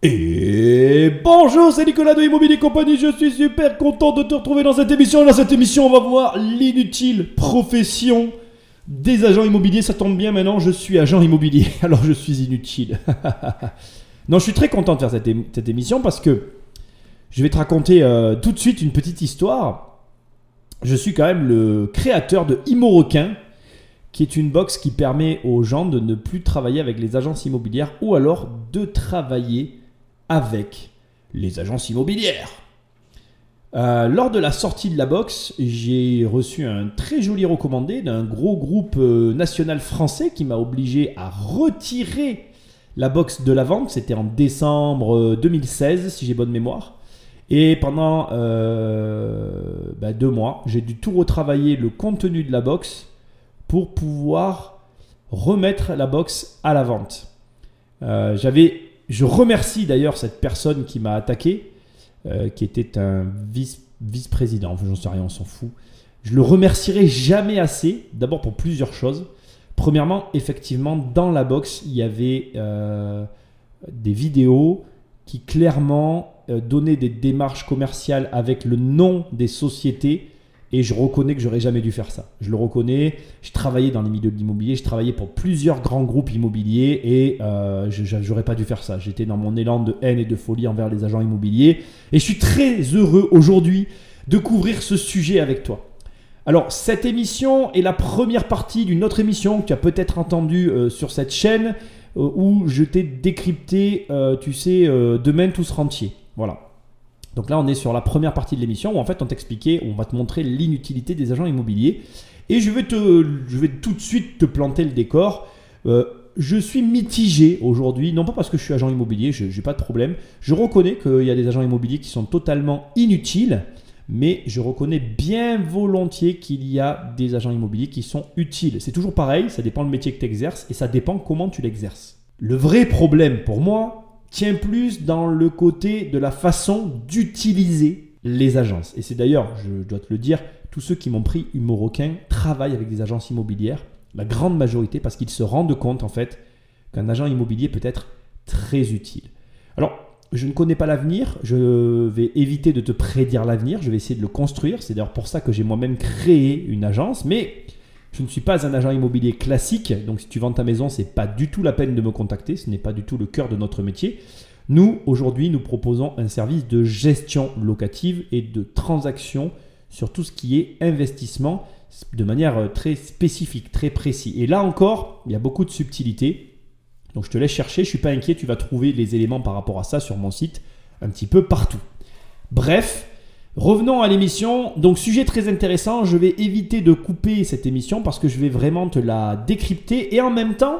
Et bonjour, c'est Nicolas de Immobilier Compagnie, je suis super content de te retrouver dans cette émission. Dans cette émission, on va voir l'inutile profession des agents immobiliers. Ça tombe bien maintenant, je suis agent immobilier, alors je suis inutile. non, je suis très content de faire cette, émission parce que je vais te raconter euh, tout de suite une petite histoire. Je suis quand même le créateur de Immorequin, qui est une box qui permet aux gens de ne plus travailler avec les agences immobilières ou alors de travailler avec les agences immobilières. Euh, lors de la sortie de la box, j'ai reçu un très joli recommandé d'un gros groupe euh, national français qui m'a obligé à retirer la box de la vente. C'était en décembre euh, 2016, si j'ai bonne mémoire. Et pendant euh, bah, deux mois, j'ai dû tout retravailler le contenu de la box pour pouvoir remettre la box à la vente. Euh, j'avais, je remercie d'ailleurs cette personne qui m'a attaqué, euh, qui était un vice, vice-président, enfin, j'en sais rien, on s'en fout. Je le remercierai jamais assez, d'abord pour plusieurs choses. Premièrement, effectivement, dans la box, il y avait euh, des vidéos qui clairement euh, donnaient des démarches commerciales avec le nom des sociétés et je reconnais que j'aurais jamais dû faire ça. Je le reconnais. Je travaillais dans les milieux de l'immobilier. Je travaillais pour plusieurs grands groupes immobiliers et euh, je j'aurais pas dû faire ça. J'étais dans mon élan de haine et de folie envers les agents immobiliers. Et je suis très heureux aujourd'hui de couvrir ce sujet avec toi. Alors, cette émission est la première partie d'une autre émission que tu as peut-être entendue euh, sur cette chaîne euh, où je t'ai décrypté, euh, tu sais, demain tous rentiers. Voilà. Donc là, on est sur la première partie de l'émission où en fait on t'expliquait, on va te montrer l'inutilité des agents immobiliers. Et je vais, te, tout de suite te planter le décor. Euh, je suis mitigé aujourd'hui, non pas parce que je suis agent immobilier, je n'ai pas de problème. Je reconnais qu'il y a des agents immobiliers qui sont totalement inutiles, mais je reconnais bien volontiers qu'il y a des agents immobiliers qui sont utiles. C'est toujours pareil, ça dépend le métier que tu exerces et ça dépend comment tu l'exerces. Le vrai problème pour moi, tient plus dans le côté de la façon d'utiliser les agences. Et c'est d'ailleurs, je dois te le dire, tous ceux qui m'ont pris Humoroquin travaillent avec des agences immobilières, la grande majorité, parce qu'ils se rendent compte en fait qu'un agent immobilier peut être très utile. Alors, je ne connais pas l'avenir, je vais éviter de te prédire l'avenir, je vais essayer de le construire. C'est d'ailleurs pour ça que j'ai moi-même créé une agence, mais je ne suis pas un agent immobilier classique, donc si tu vends ta maison, c'est pas du tout la peine de me contacter, ce n'est pas du tout le cœur de notre métier. Nous, aujourd'hui, nous proposons un service de gestion locative et de transaction sur tout ce qui est investissement de manière euh, très spécifique, très précis. Et là encore, il y a beaucoup de subtilités. Donc je te laisse chercher, je suis pas inquiet, tu vas trouver les éléments par rapport à ça sur mon site un petit peu partout. Bref, Revenons à l'émission. Donc, sujet très intéressant. Je vais éviter de couper cette émission parce que je vais vraiment te la décrypter et en même temps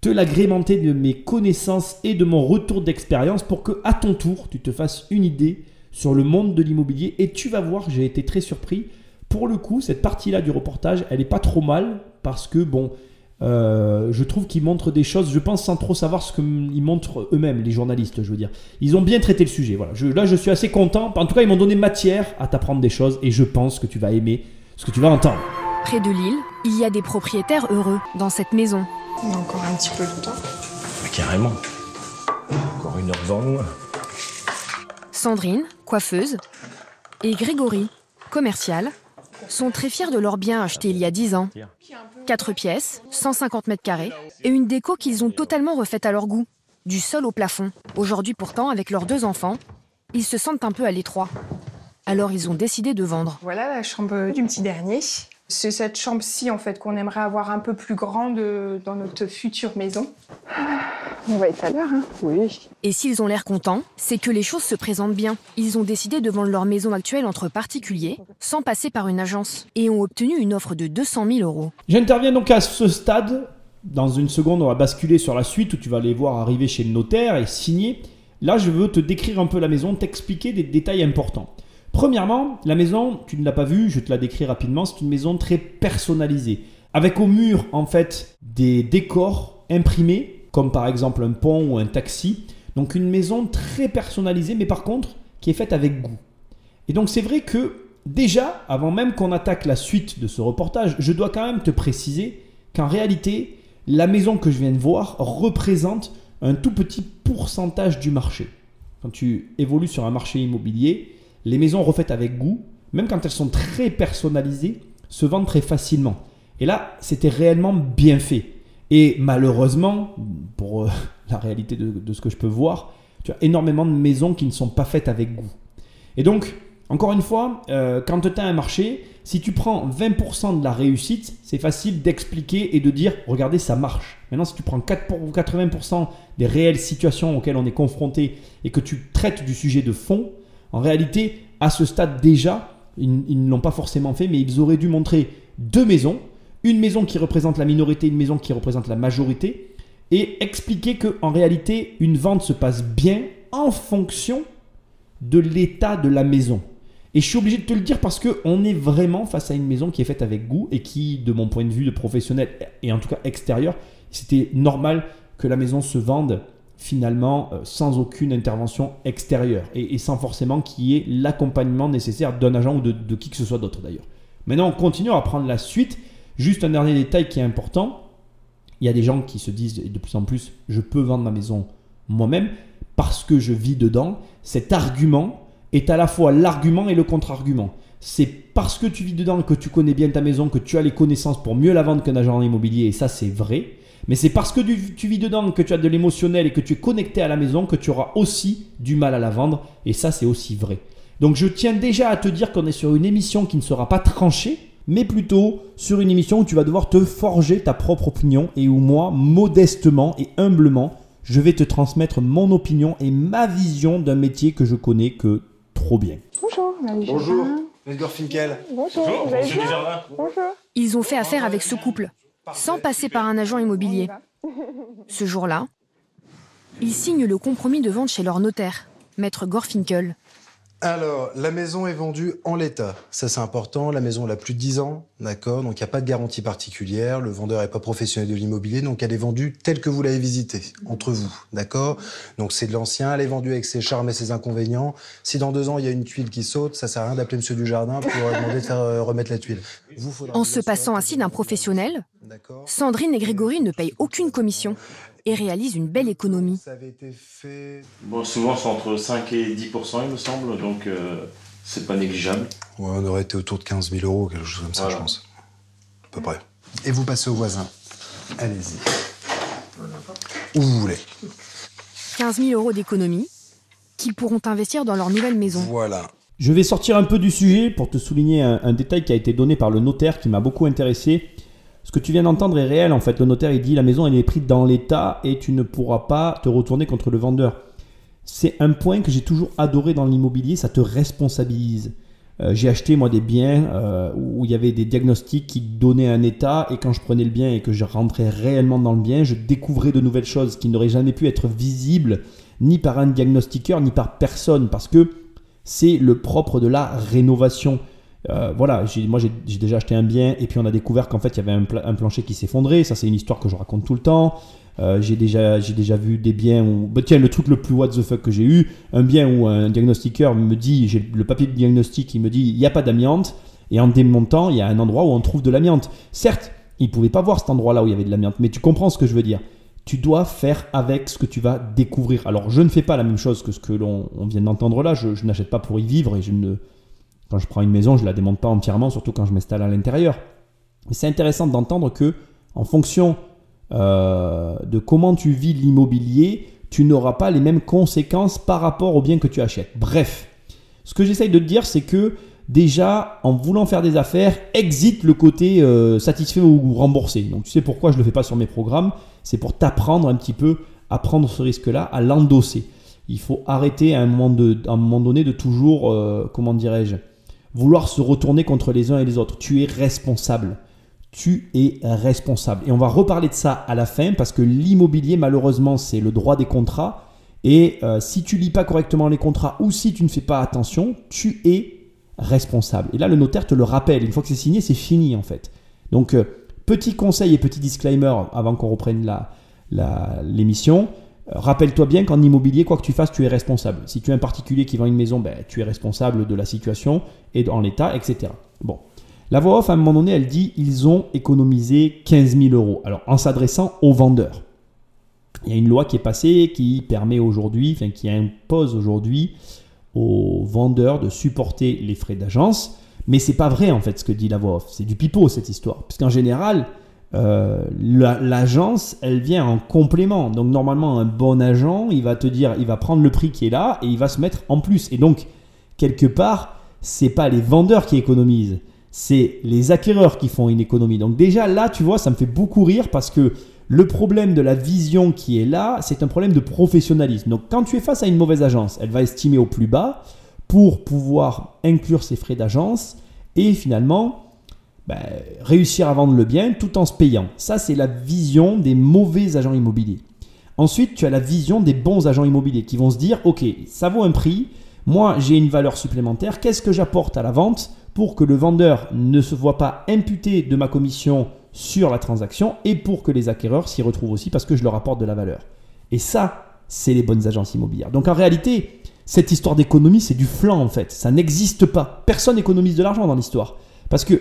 te l'agrémenter de mes connaissances et de mon retour d'expérience pour que, à ton tour, tu te fasses une idée sur le monde de l'immobilier. Et tu vas voir, j'ai été très surpris. Pour le coup, cette partie-là du reportage, elle n'est pas trop mal parce que, bon, euh, je trouve qu'ils montrent des choses, je pense, sans trop savoir ce qu'ils montrent eux-mêmes, les journalistes, je veux dire. Ils ont bien traité le sujet. Voilà. Je- là, je suis assez content. En tout cas, ils m'ont donné matière à t'apprendre des choses et je pense que tu vas aimer ce que tu vas entendre. Près de l'île, il y a des propriétaires heureux dans cette maison. On a encore un petit peu de temps. Mais carrément. Encore une heure devant nous. Sandrine, coiffeuse, et Grégory, commercial, sont très fiers de leur bien acheté il y a 10 ans. Quatre pièces, 150 mètres carrés, et une déco qu'ils ont totalement refaite à leur goût, du sol au plafond. Aujourd'hui pourtant, avec leurs deux enfants, ils se sentent un peu à l'étroit. Alors ils ont décidé de vendre. Voilà la chambre du petit dernier. C'est cette chambre-ci en fait qu'on aimerait avoir un peu plus grande euh, dans notre future maison. On va être à l'heure, hein Oui. Et s'ils ont l'air contents, c'est que les choses se présentent bien. Ils ont décidé de vendre leur maison actuelle entre particuliers, sans passer par une agence, et ont obtenu une offre de 200 000 euros. J'interviens donc à ce stade. Dans une seconde, on va basculer sur la suite où tu vas les voir arriver chez le notaire et signer. Là, je veux te décrire un peu la maison, t'expliquer des détails importants. Premièrement, la maison, tu ne l'as pas vue, je te la décris rapidement, c'est une maison très personnalisée. Avec au mur, en fait, des décors imprimés, comme par exemple un pont ou un taxi. Donc une maison très personnalisée, mais par contre, qui est faite avec goût. Et donc c'est vrai que déjà, avant même qu'on attaque la suite de ce reportage, je dois quand même te préciser qu'en réalité, la maison que je viens de voir représente un tout petit pourcentage du marché. Quand tu évolues sur un marché immobilier, les maisons refaites avec goût, même quand elles sont très personnalisées, se vendent très facilement. Et là, c'était réellement bien fait. Et malheureusement, pour euh, la réalité de, ce que je peux voir, tu as énormément de maisons qui ne sont pas faites avec goût. Et donc, encore une fois, euh, quand tu as un marché, si tu prends 20% de la réussite, c'est facile d'expliquer et de dire, regardez, ça marche. Maintenant, si tu prends 80% des réelles situations auxquelles on est confronté et que tu traites du sujet de fond, en réalité, à ce stade déjà, ils, ne l'ont pas forcément fait, mais ils auraient dû montrer deux maisons, une maison qui représente la minorité, une maison qui représente la majorité, et expliquer que en réalité, une vente se passe bien en fonction de l'état de la maison. Et je suis obligé de te le dire parce qu'on est vraiment face à une maison qui est faite avec goût et qui, de mon point de vue de professionnel et en tout cas extérieur, c'était normal que la maison se vende finalement euh, sans aucune intervention extérieure et, sans forcément qu'il y ait l'accompagnement nécessaire d'un agent ou de, qui que ce soit d'autre d'ailleurs. Maintenant, on continue à prendre la suite. Juste un dernier détail qui est important. Il y a des gens qui se disent de plus en plus, je peux vendre ma maison moi-même parce que je vis dedans. Cet argument, est à la fois l'argument et le contre-argument. C'est parce que tu vis dedans que tu connais bien ta maison, que tu as les connaissances pour mieux la vendre qu'un agent immobilier, et ça c'est vrai. Mais c'est parce que tu vis dedans, que tu as de l'émotionnel et que tu es connecté à la maison, que tu auras aussi du mal à la vendre, et ça c'est aussi vrai. Donc je tiens déjà à te dire qu'on est sur une émission qui ne sera pas tranchée, mais plutôt sur une émission où tu vas devoir te forger ta propre opinion et où moi, modestement et humblement, je vais te transmettre mon opinion et ma vision d'un métier que je connais que trop bien. Bonjour, Bonjour, Edgar Finkel. Bonjour, vous allez bien? Bonjour. Ils ont fait affaire avec ce couple, sans passer par un agent immobilier. Ce jour-là, ils signent le compromis de vente chez leur notaire, maître Gorfinkel. Alors, la maison est vendue en l'état. Ça, c'est important. La maison, elle a plus de 10 ans. D'accord? Donc, il n'y a pas de garantie particulière. Le vendeur n'est pas professionnel de l'immobilier. Donc, elle est vendue telle que vous l'avez visitée, entre vous. D'accord? Donc, c'est de l'ancien. Elle est vendue avec ses charmes et ses inconvénients. Si dans deux ans, il y a une tuile qui saute, ça sert à rien d'appeler monsieur du jardin pour demander de faire euh, remettre la tuile. en se passant ainsi d'un professionnel, Sandrine et Grégory ne payent aucune commission et réalise une belle économie. Bon, souvent c'est entre 5 et 10% il me semble, donc euh, c'est pas négligeable. Ouais, on aurait été autour de 15 000 euros, quelque chose comme ça, je pense. À peu près. Et vous passez au voisin. Allez-y. Où vous voulez. 15 000 euros d'économie qu'ils pourront investir dans leur nouvelle maison. Voilà. Je vais sortir un peu du sujet pour te souligner un détail qui a été donné par le notaire qui m'a beaucoup intéressé. Ce que tu viens d'entendre est réel en fait. Le notaire il dit la maison elle est prise dans l'état et tu ne pourras pas te retourner contre le vendeur. C'est un point que j'ai toujours adoré dans l'immobilier, ça te responsabilise. Euh, j'ai acheté moi des biens euh, où il y avait des diagnostics qui donnaient un état et quand je prenais le bien et que je rentrais réellement dans le bien, je découvrais de nouvelles choses qui n'auraient jamais pu être visibles ni par un diagnostiqueur ni par personne parce que c'est le propre de la rénovation. Euh, voilà, moi j'ai déjà acheté un bien et puis on a découvert qu'en fait il y avait un, plancher qui s'effondrait. Ça, c'est une histoire que je raconte tout le temps. Euh, j'ai déjà, déjà vu des biens où. Bah, tiens, le truc le plus what the fuck que j'ai eu, un bien où un diagnostiqueur me dit, j'ai le papier de diagnostic, il me dit il n'y a pas d'amiante. Et en démontant, il y a un endroit où on trouve de l'amiante. Certes, il ne pouvait pas voir cet endroit-là où il y avait de l'amiante, mais tu comprends ce que je veux dire. Tu dois faire avec ce que tu vas découvrir. Alors, je ne fais pas la même chose que ce que l'on vient d'entendre là. Je, je n'achète pas pour y vivre et je ne quand je prends une maison, je la démonte pas entièrement, surtout quand je m'installe à l'intérieur. Mais c'est intéressant d'entendre que, en fonction euh, de comment tu vis l'immobilier, tu n'auras pas les mêmes conséquences par rapport au bien que tu achètes. Bref, ce que j'essaye de te dire, c'est que déjà, en voulant faire des affaires, exit le côté euh, satisfait ou remboursé. Donc tu sais pourquoi je ne le fais pas sur mes programmes, c'est pour t'apprendre un petit peu à prendre ce risque-là, à l'endosser. Il faut arrêter à un moment, de, un moment donné de toujours, euh, comment dirais-je, vouloir se retourner contre les uns et les autres. Tu es responsable. Tu es responsable. Et on va reparler de ça à la fin parce que l'immobilier, malheureusement, c'est le droit des contrats. Et euh, si tu lis pas correctement les contrats ou si tu ne fais pas attention, tu es responsable. Et là, le notaire te le rappelle. Une fois que c'est signé, c'est fini en fait. Donc, euh, petit conseil et petit disclaimer avant qu'on reprenne l'émission. Rappelle-toi bien qu'en immobilier, quoi que tu fasses, tu es responsable. Si tu es un particulier qui vend une maison, ben, tu es responsable de la situation et en l'état, etc. Bon. La voix off, à un moment donné, elle dit ils ont économisé 15 000 euros. Alors, en s'adressant aux vendeurs. il y a une loi qui est passée qui permet aujourd'hui, enfin qui impose aujourd'hui aux vendeurs de supporter les frais d'agence. Mais c'est pas vrai en fait ce que dit la voix off. C'est du pipeau cette histoire. Parce qu'en général, euh, l'agence, elle vient en complément. Donc normalement, un bon agent, il va te dire, il va prendre le prix qui est là et il va se mettre en plus. Et donc, quelque part, c'est pas les vendeurs qui économisent, c'est les acquéreurs qui font une économie. Donc déjà là, tu vois, ça me fait beaucoup rire parce que le problème de la vision qui est là, c'est un problème de professionnalisme. Donc quand tu es face à une mauvaise agence, elle va estimer au plus bas pour pouvoir inclure ses frais d'agence et finalement ben, réussir à vendre le bien tout en se payant. Ça, c'est la vision des mauvais agents immobiliers. Ensuite, tu as la vision des bons agents immobiliers qui vont se dire, OK, ça vaut un prix, moi j'ai une valeur supplémentaire, qu'est-ce que j'apporte à la vente pour que le vendeur ne se voit pas imputé de ma commission sur la transaction et pour que les acquéreurs s'y retrouvent aussi parce que je leur apporte de la valeur? Et ça, c'est les bonnes agences immobilières. Donc en réalité, cette histoire d'économie, c'est du flanc en fait. Ça n'existe pas. Personne n'économise de l'argent dans l'histoire. Parce que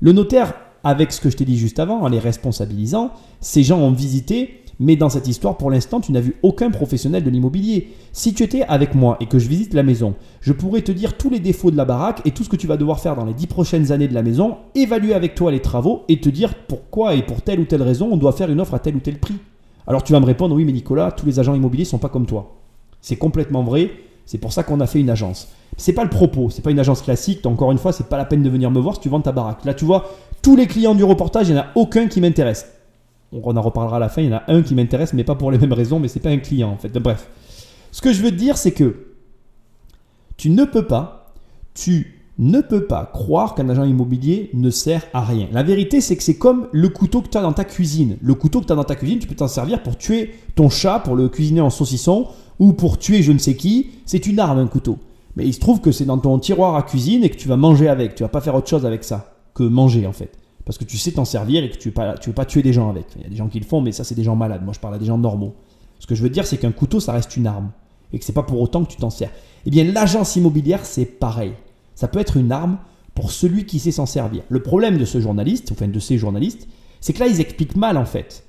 le notaire, avec ce que je t'ai dit juste avant, en les responsabilisant, ces gens ont visité mais dans cette histoire, pour l'instant, tu n'as vu aucun professionnel de l'immobilier. Si tu étais avec moi et que je visite la maison, je pourrais te dire tous les défauts de la baraque et tout ce que tu vas devoir faire dans les dix prochaines années de la maison, évaluer avec toi les travaux et te dire pourquoi et pour telle ou telle raison on doit faire une offre à tel ou tel prix. Alors tu vas me répondre, oui mais Nicolas, tous les agents immobiliers sont pas comme toi. C'est complètement vrai, c'est pour ça qu'on a fait une agence. C'est pas le propos, c'est pas une agence classique, encore une fois, c'est pas la peine de venir me voir si tu vends ta baraque. Là tu vois, tous les clients du reportage, il n'y en a aucun qui m'intéresse on en reparlera à la fin, il y en a un qui m'intéresse, mais pas pour les mêmes raisons, mais c'est pas un client en fait. Bref. Ce que je veux te dire, c'est que tu ne peux pas, tu ne peux pas croire qu'un agent immobilier ne sert à rien. La vérité, c'est que c'est comme le couteau que tu as dans ta cuisine. Le couteau que tu as dans ta cuisine, tu peux t'en servir pour tuer ton chat, pour le cuisiner en saucisson, ou pour tuer je ne sais qui. C'est une arme, un couteau. Mais il se trouve que c'est dans ton tiroir à cuisine et que tu vas manger avec. Tu vas pas faire autre chose avec ça que manger en fait parce que tu sais t'en servir et que tu ne veux, pas tuer des gens avec. Il y a des gens qui le font, mais ça, c'est des gens malades. Moi, je parle à des gens normaux. Ce que je veux dire, c'est qu'un couteau, ça reste une arme et que c'est pas pour autant que tu t'en sers. Eh bien, l'agence immobilière, c'est pareil. Ça peut être une arme pour celui qui sait s'en servir. Le problème de ce journaliste, enfin de ces journalistes, c'est que là, ils expliquent mal en fait.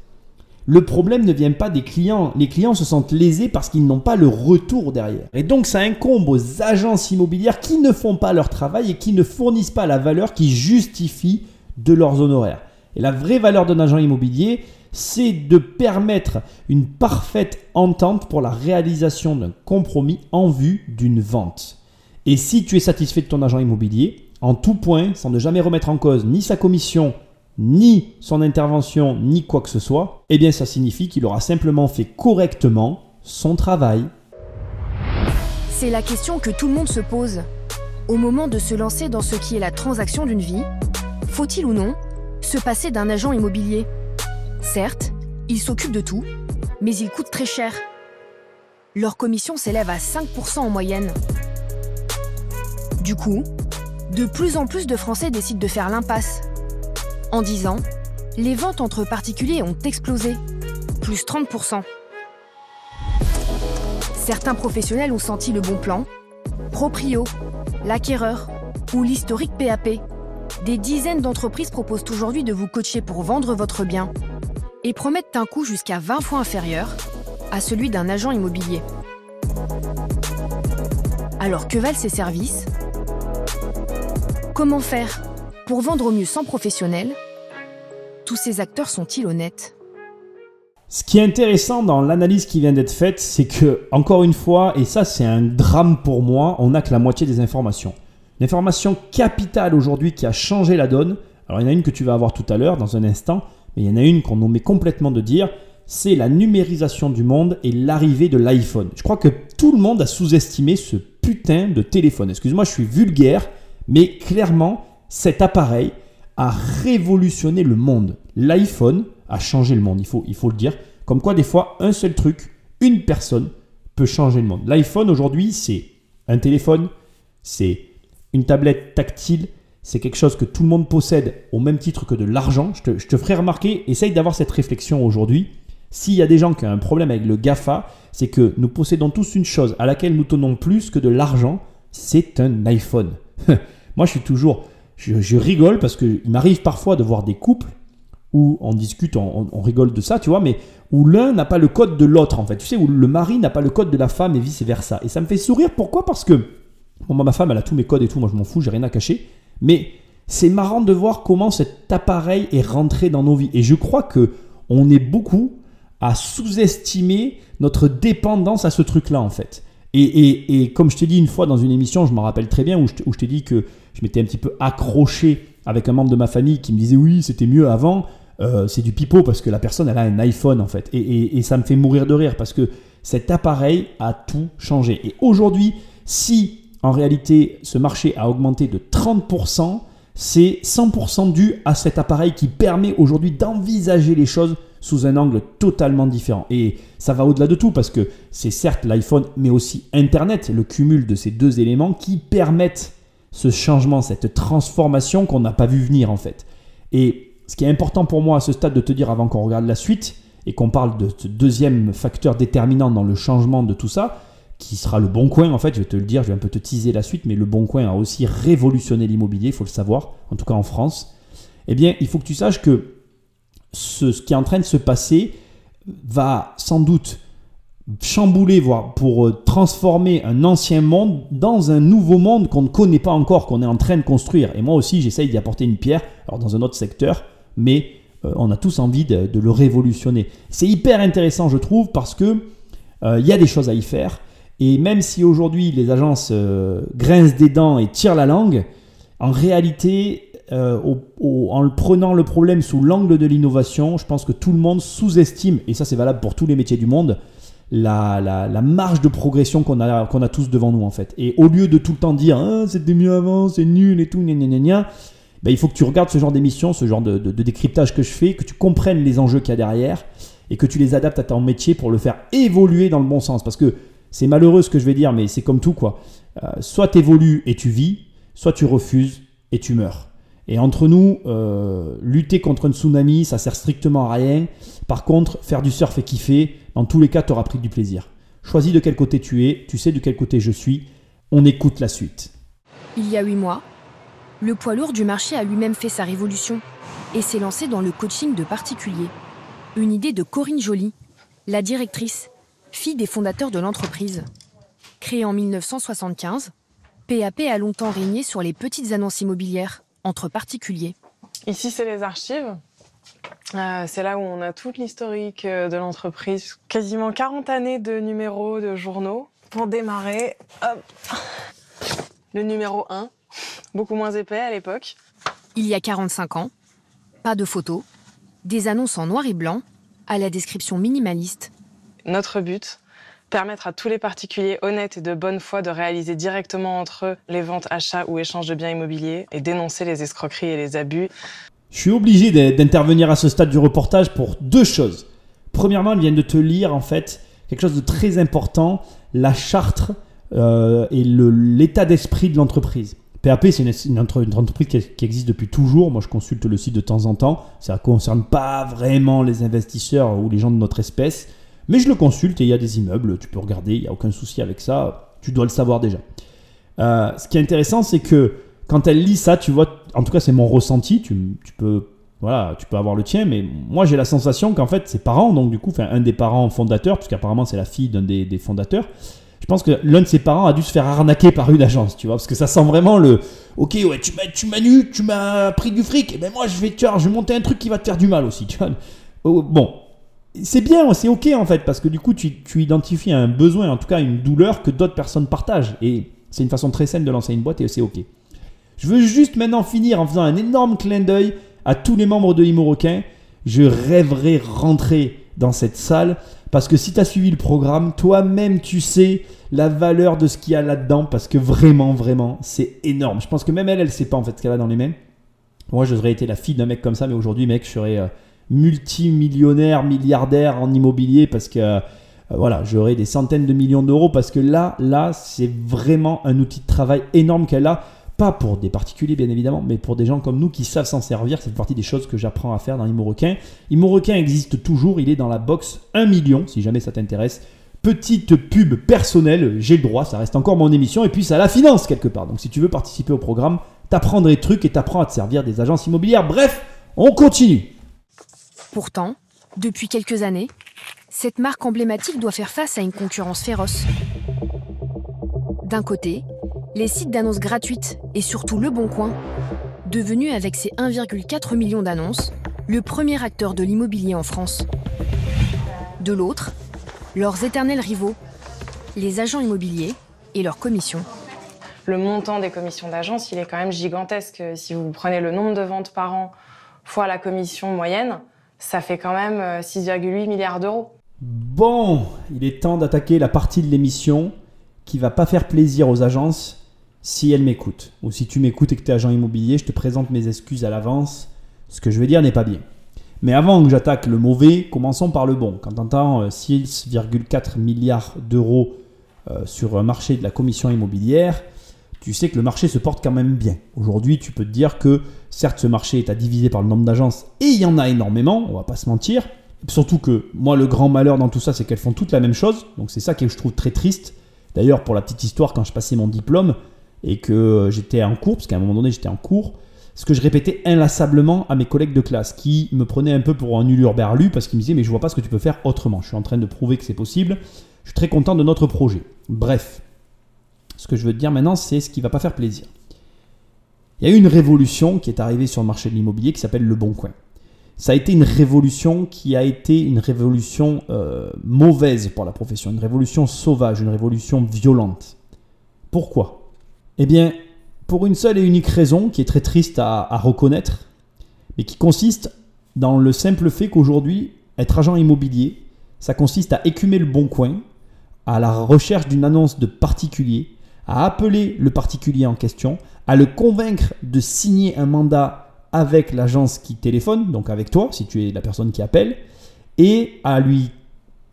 Le problème ne vient pas des clients. Les clients se sentent lésés parce qu'ils n'ont pas le retour derrière. Et donc, ça incombe aux agences immobilières qui ne font pas leur travail et qui ne fournissent pas la valeur qui justifie de leurs honoraires. Et la vraie valeur d'un agent immobilier, c'est de permettre une parfaite entente pour la réalisation d'un compromis en vue d'une vente. Et si tu es satisfait de ton agent immobilier, en tout point, sans ne jamais remettre en cause ni sa commission, ni son intervention, ni quoi que ce soit, eh bien ça signifie qu'il aura simplement fait correctement son travail. C'est la question que tout le monde se pose. Au moment de se lancer dans ce qui est la transaction d'une vie, faut-il ou non se passer d'un agent immobilier? Certes, il s'occupe de tout, mais il coûte très cher. Leur commission s'élève à 5% en moyenne. Du coup, de plus en plus de Français décident de faire l'impasse. En 10 ans, les ventes entre particuliers ont explosé, plus 30%. Certains professionnels ont senti le bon plan, Proprio, l'acquéreur ou l'historique PAP des dizaines d'entreprises proposent aujourd'hui de vous coacher pour vendre votre bien et promettent un coût jusqu'à 20 fois inférieur à celui d'un agent immobilier. Alors que valent ces services? Comment faire? Pour vendre au mieux sans professionnel Tous ces acteurs sont-ils honnêtes? Ce qui est intéressant dans l'analyse qui vient d'être faite, c'est que, encore une fois, et ça c'est un drame pour moi, on n'a que la moitié des informations. L'information capitale aujourd'hui qui a changé la donne, alors il y en a une que tu vas avoir tout à l'heure, dans un instant, mais il y en a une qu'on omet complètement de dire, c'est la numérisation du monde et l'arrivée de l'iPhone. Je crois que tout le monde a sous-estimé ce putain de téléphone. Excuse-moi, je suis vulgaire, mais clairement, cet appareil a révolutionné le monde. L'iPhone a changé le monde, il faut, il faut le dire. Comme quoi, des fois, un seul truc, une personne peut changer le monde. L'iPhone aujourd'hui, c'est un téléphone, c'est une tablette tactile, c'est quelque chose que tout le monde possède au même titre que de l'argent. Je te, ferai remarquer, essaye d'avoir cette réflexion aujourd'hui. S'il y a des gens qui ont un problème avec le GAFA, c'est que nous possédons tous une chose à laquelle nous tenons plus que de l'argent, c'est un iPhone. Moi, je suis toujours, je, rigole parce qu'il m'arrive parfois de voir des couples où on discute, on, rigole de ça, tu vois, mais où l'un n'a pas le code de l'autre, en fait. Tu sais, où le mari n'a pas le code de la femme et vice-versa. Et ça me fait sourire, pourquoi? Parce que, bon, ma femme, elle a tous mes codes et tout, moi je m'en fous, j'ai rien à cacher. Mais c'est marrant de voir comment cet appareil est rentré dans nos vies. Et je crois que on est beaucoup à sous-estimer notre dépendance à ce truc-là, en fait. Et, comme je t'ai dit une fois dans une émission, je m'en rappelle très bien, où je, t'ai dit que je m'étais un petit peu accroché avec un membre de ma famille qui me disait oui, c'était mieux avant. Euh, c'est du pipeau parce que la personne elle a un iPhone en fait. Et, et, ça me fait mourir de rire parce que cet appareil a tout changé. Et aujourd'hui, si en réalité ce marché a augmenté de 30%, c'est 100% dû à cet appareil qui permet aujourd'hui d'envisager les choses sous un angle totalement différent. Et ça va au-delà de tout parce que c'est certes l'iPhone, mais aussi Internet, le cumul de ces deux éléments qui permettent ce changement, cette transformation qu'on n'a pas vu venir en fait. Et ce qui est important pour moi à ce stade de te dire avant qu'on regarde la suite et qu'on parle de ce deuxième facteur déterminant dans le changement de tout ça, qui sera le bon coin en fait, je vais te le dire, je vais un peu te teaser la suite, mais le bon coin a aussi révolutionné l'immobilier, il faut le savoir, en tout cas en France. Eh bien, il faut que tu saches que ce, qui est en train de se passer va sans doute chambouler, voire pour euh, transformer un ancien monde dans un nouveau monde qu'on ne connaît pas encore, qu'on est en train de construire. Et moi aussi, j'essaye d'y apporter une pierre, alors dans un autre secteur, mais euh, on a tous envie de, le révolutionner. C'est hyper intéressant, je trouve, parce que euh, il y a des choses à y faire. Et même si aujourd'hui les agences grincent des dents et tirent la langue, en réalité, euh, en prenant le problème sous l'angle de l'innovation, je pense que tout le monde sous-estime, et ça c'est valable pour tous les métiers du monde, la, la, marge de progression qu'on a, qu'on a tous devant nous en fait. Et au lieu de tout le temps dire ah, c'était mieux avant, c'est nul et tout, gna gna gna, ben, il faut que tu regardes ce genre d'émission, ce genre de, de, décryptage que je fais, que tu comprennes les enjeux qu'il y a derrière et que tu les adaptes à ton métier pour le faire évoluer dans le bon sens. Parce que c'est malheureux ce que je vais dire, mais c'est comme tout quoi. Euh, soit tu évolues et tu vis, soit tu refuses et tu meurs. Et entre nous, euh, lutter contre un tsunami, ça sert strictement à rien. Par contre, faire du surf et kiffer, dans tous les cas, tu auras pris du plaisir. Choisis de quel côté tu es, tu sais de quel côté je suis. On écoute la suite. Il y a huit mois, le poids lourd du marché a lui-même fait sa révolution et s'est lancé dans le coaching de particuliers. Une idée de Corinne Joly, la directrice, fille des fondateurs de l'entreprise. Créée en 1975, PAP a longtemps régné sur les petites annonces immobilières entre particuliers. Ici, c'est les archives. Euh, c'est là où on a toute l'historique euh, de l'entreprise. Quasiment 40 années de numéros de journaux. Pour démarrer, le numéro 1, beaucoup moins épais à l'époque. Il y a 45 ans, pas de photos, des annonces en noir et blanc, à la description minimaliste. Notre but, permettre à tous les particuliers honnêtes et de bonne foi de réaliser directement entre eux les ventes, achats ou échanges de biens immobiliers et dénoncer les escroqueries et les abus. Je suis obligé d'intervenir à ce stade du reportage pour deux choses. Premièrement, elle vient de te lire en fait quelque chose de très important, la charte euh, et l'état d'esprit de l'entreprise. PAP, c'est une, entreprise qui, existe depuis toujours. Moi, je consulte le site de temps en temps. Ça ne concerne pas vraiment les investisseurs ou les gens de notre espèce. Mais je le consulte et il y a des immeubles, tu peux regarder, il n'y a aucun souci avec ça, tu dois le savoir déjà. Euh, ce qui est intéressant, c'est que quand elle lit ça, tu vois, en tout cas c'est mon ressenti, tu, peux, voilà, tu peux avoir le tien, mais moi j'ai la sensation qu'en fait ses parents, donc du coup, un des parents fondateurs, puisqu'apparemment c'est la fille d'un des, fondateurs, je pense que l'un de ses parents a dû se faire arnaquer par une agence, tu vois, parce que ça sent vraiment le Ok, ouais, tu m'as, tu m'as nu, tu m'as pris du fric, et ben moi je vais, tu je vais monter un truc qui va te faire du mal aussi, tu vois. Oh, bon, c'est bien, c'est ok en fait, parce que du coup, tu, identifies un besoin, en tout cas une douleur que d'autres personnes partagent. Et c'est une façon très saine de lancer une boîte et c'est ok. Je veux juste maintenant finir en faisant un énorme clin d'œil à tous les membres de Imo Je rêverais rentrer dans cette salle parce que si tu as suivi le programme, toi-même tu sais la valeur de ce qu'il y a là-dedans parce que vraiment, vraiment, c'est énorme. Je pense que même elle, elle sait pas en fait ce qu'elle a dans les mains. Moi, j'aurais été la fille d'un mec comme ça, mais aujourd'hui, mec, je serais. Euh, multimillionnaire, milliardaire en immobilier parce que euh, voilà, j'aurai des centaines de millions d'euros parce que là, là, c'est vraiment un outil de travail énorme qu'elle a. Pas pour des particuliers, bien évidemment, mais pour des gens comme nous qui savent s'en servir. C'est partie des choses que j'apprends à faire dans Imorequin. Imorequin existe toujours. Il est dans la box 1 million, si jamais ça t'intéresse. Petite pub personnelle, j'ai le droit, ça reste encore mon émission. Et puis, ça la finance quelque part. Donc, si tu veux participer au programme, t'apprends des trucs et t'apprends à te servir des agences immobilières. Bref, on continue. Pourtant, depuis quelques années, cette marque emblématique doit faire face à une concurrence féroce. D'un côté, les sites d'annonces gratuites et surtout Le Bon Coin, devenu avec ses 1,4 million d'annonces, le premier acteur de l'immobilier en France. De l'autre, leurs éternels rivaux, les agents immobiliers et leurs commissions. Le montant des commissions d'agence, il est quand même gigantesque. Si vous prenez le nombre de ventes par an fois la commission moyenne, ça fait quand même 6,8 euh, milliards d'euros. Bon, il est temps d'attaquer la partie de l'émission qui va pas faire plaisir aux agences si elles m'écoutent. Ou si tu m'écoutes et que tu es agent immobilier, je te présente mes excuses à l'avance. Ce que je vais dire n'est pas bien. Mais avant que j'attaque le mauvais, commençons par le bon. Quand tu entends 6,4 milliards d'euros euh, sur un marché de la commission immobilière, tu sais que le marché se porte quand même bien. Aujourd'hui, tu peux te dire que certes, ce marché est à diviser par le nombre d'agences et il y en a énormément, on va pas se mentir. Surtout que moi, le grand malheur dans tout ça, c'est qu'elles font toutes la même chose. Donc c'est ça que je trouve très triste. D'ailleurs, pour la petite histoire, quand je passais mon diplôme et que j'étais en cours, parce qu'à un moment donné, j'étais en cours, ce que je répétais inlassablement à mes collègues de classe qui me prenaient un peu pour un ulurberlu parce qu'ils me disaient mais je vois pas ce que tu peux faire autrement. Je suis en train de prouver que c'est possible. Je suis très content de notre projet. Bref, ce que je veux te dire maintenant, c'est ce qui va pas faire plaisir. Il y a eu une révolution qui est arrivée sur le marché de l'immobilier qui s'appelle le Bon Coin. Ça a été une révolution qui a été une révolution euh, mauvaise pour la profession, une révolution sauvage, une révolution violente. Pourquoi? Eh bien, pour une seule et unique raison qui est très triste à, reconnaître, mais qui consiste dans le simple fait qu'aujourd'hui, être agent immobilier, ça consiste à écumer le bon coin, à la recherche d'une annonce de particulier, à appeler le particulier en question, à le convaincre de signer un mandat avec l'agence qui téléphone, donc avec toi, si tu es la personne qui appelle, et à lui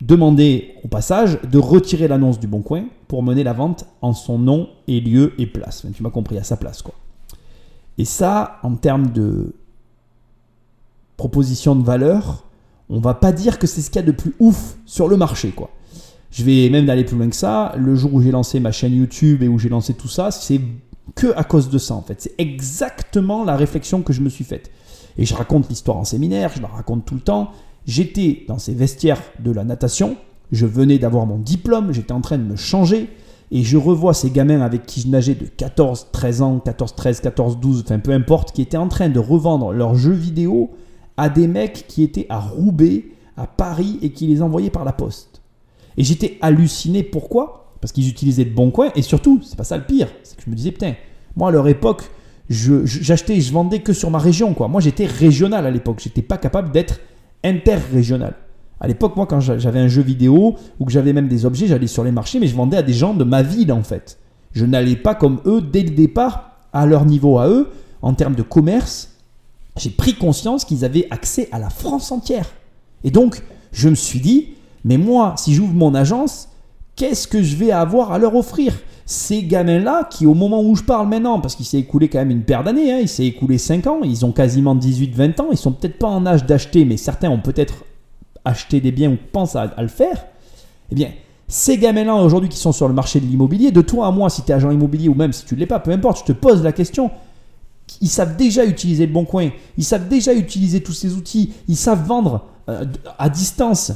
demander au passage de retirer l'annonce du bon coin pour mener la vente en son nom et lieu et place. tu m'as compris, à sa place. quoi. Et ça, en termes de proposition de valeur, on va pas dire que c'est ce qu'il y a de plus ouf sur le marché. quoi. Je vais même aller plus loin que ça. Le jour où j'ai lancé ma chaîne YouTube et où j'ai lancé tout ça, c'est que à cause de ça en fait. C'est exactement la réflexion que je me suis faite. Et je raconte l'histoire en séminaire, je la raconte tout le temps. J'étais dans ces vestiaires de la natation, je venais d'avoir mon diplôme, j'étais en train de me changer, et je revois ces gamins avec qui je nageais de 14, 13 ans, 14, 13, 14, 12, enfin peu importe, qui étaient en train de revendre leurs jeux vidéo à des mecs qui étaient à Roubaix, à Paris, et qui les envoyaient par la poste. Et j'étais halluciné, pourquoi? Parce qu'ils utilisaient de bons coins, et surtout, c'est pas ça le pire, c'est que je me disais, putain, moi à leur époque, j'achetais et je vendais que sur ma région, quoi. Moi j'étais régional à l'époque, j'étais pas capable d'être interrégional. À l'époque, moi, quand j'avais un jeu vidéo ou que j'avais même des objets, j'allais sur les marchés, mais je vendais à des gens de ma ville, en fait. Je n'allais pas comme eux, dès le départ, à leur niveau à eux, en termes de commerce. J'ai pris conscience qu'ils avaient accès à la France entière. Et donc, je me suis dit, mais moi, si j'ouvre mon agence, qu'est-ce que je vais avoir à leur offrir? Ces gamins-là, qui au moment où je parle maintenant, parce qu'il s'est écoulé quand même une paire d'années, hein, il s'est écoulé 5 ans, ils ont quasiment 18-20 ans, ils sont peut-être pas en âge d'acheter, mais certains ont peut-être acheté des biens ou pensent à, le faire. Eh bien, ces gamins-là aujourd'hui qui sont sur le marché de l'immobilier, de toi à moi, si tu es agent immobilier ou même si tu ne l'es pas, peu importe, je te pose la question. Ils savent déjà utiliser le bon coin, ils savent déjà utiliser tous ces outils, ils savent vendre euh, à distance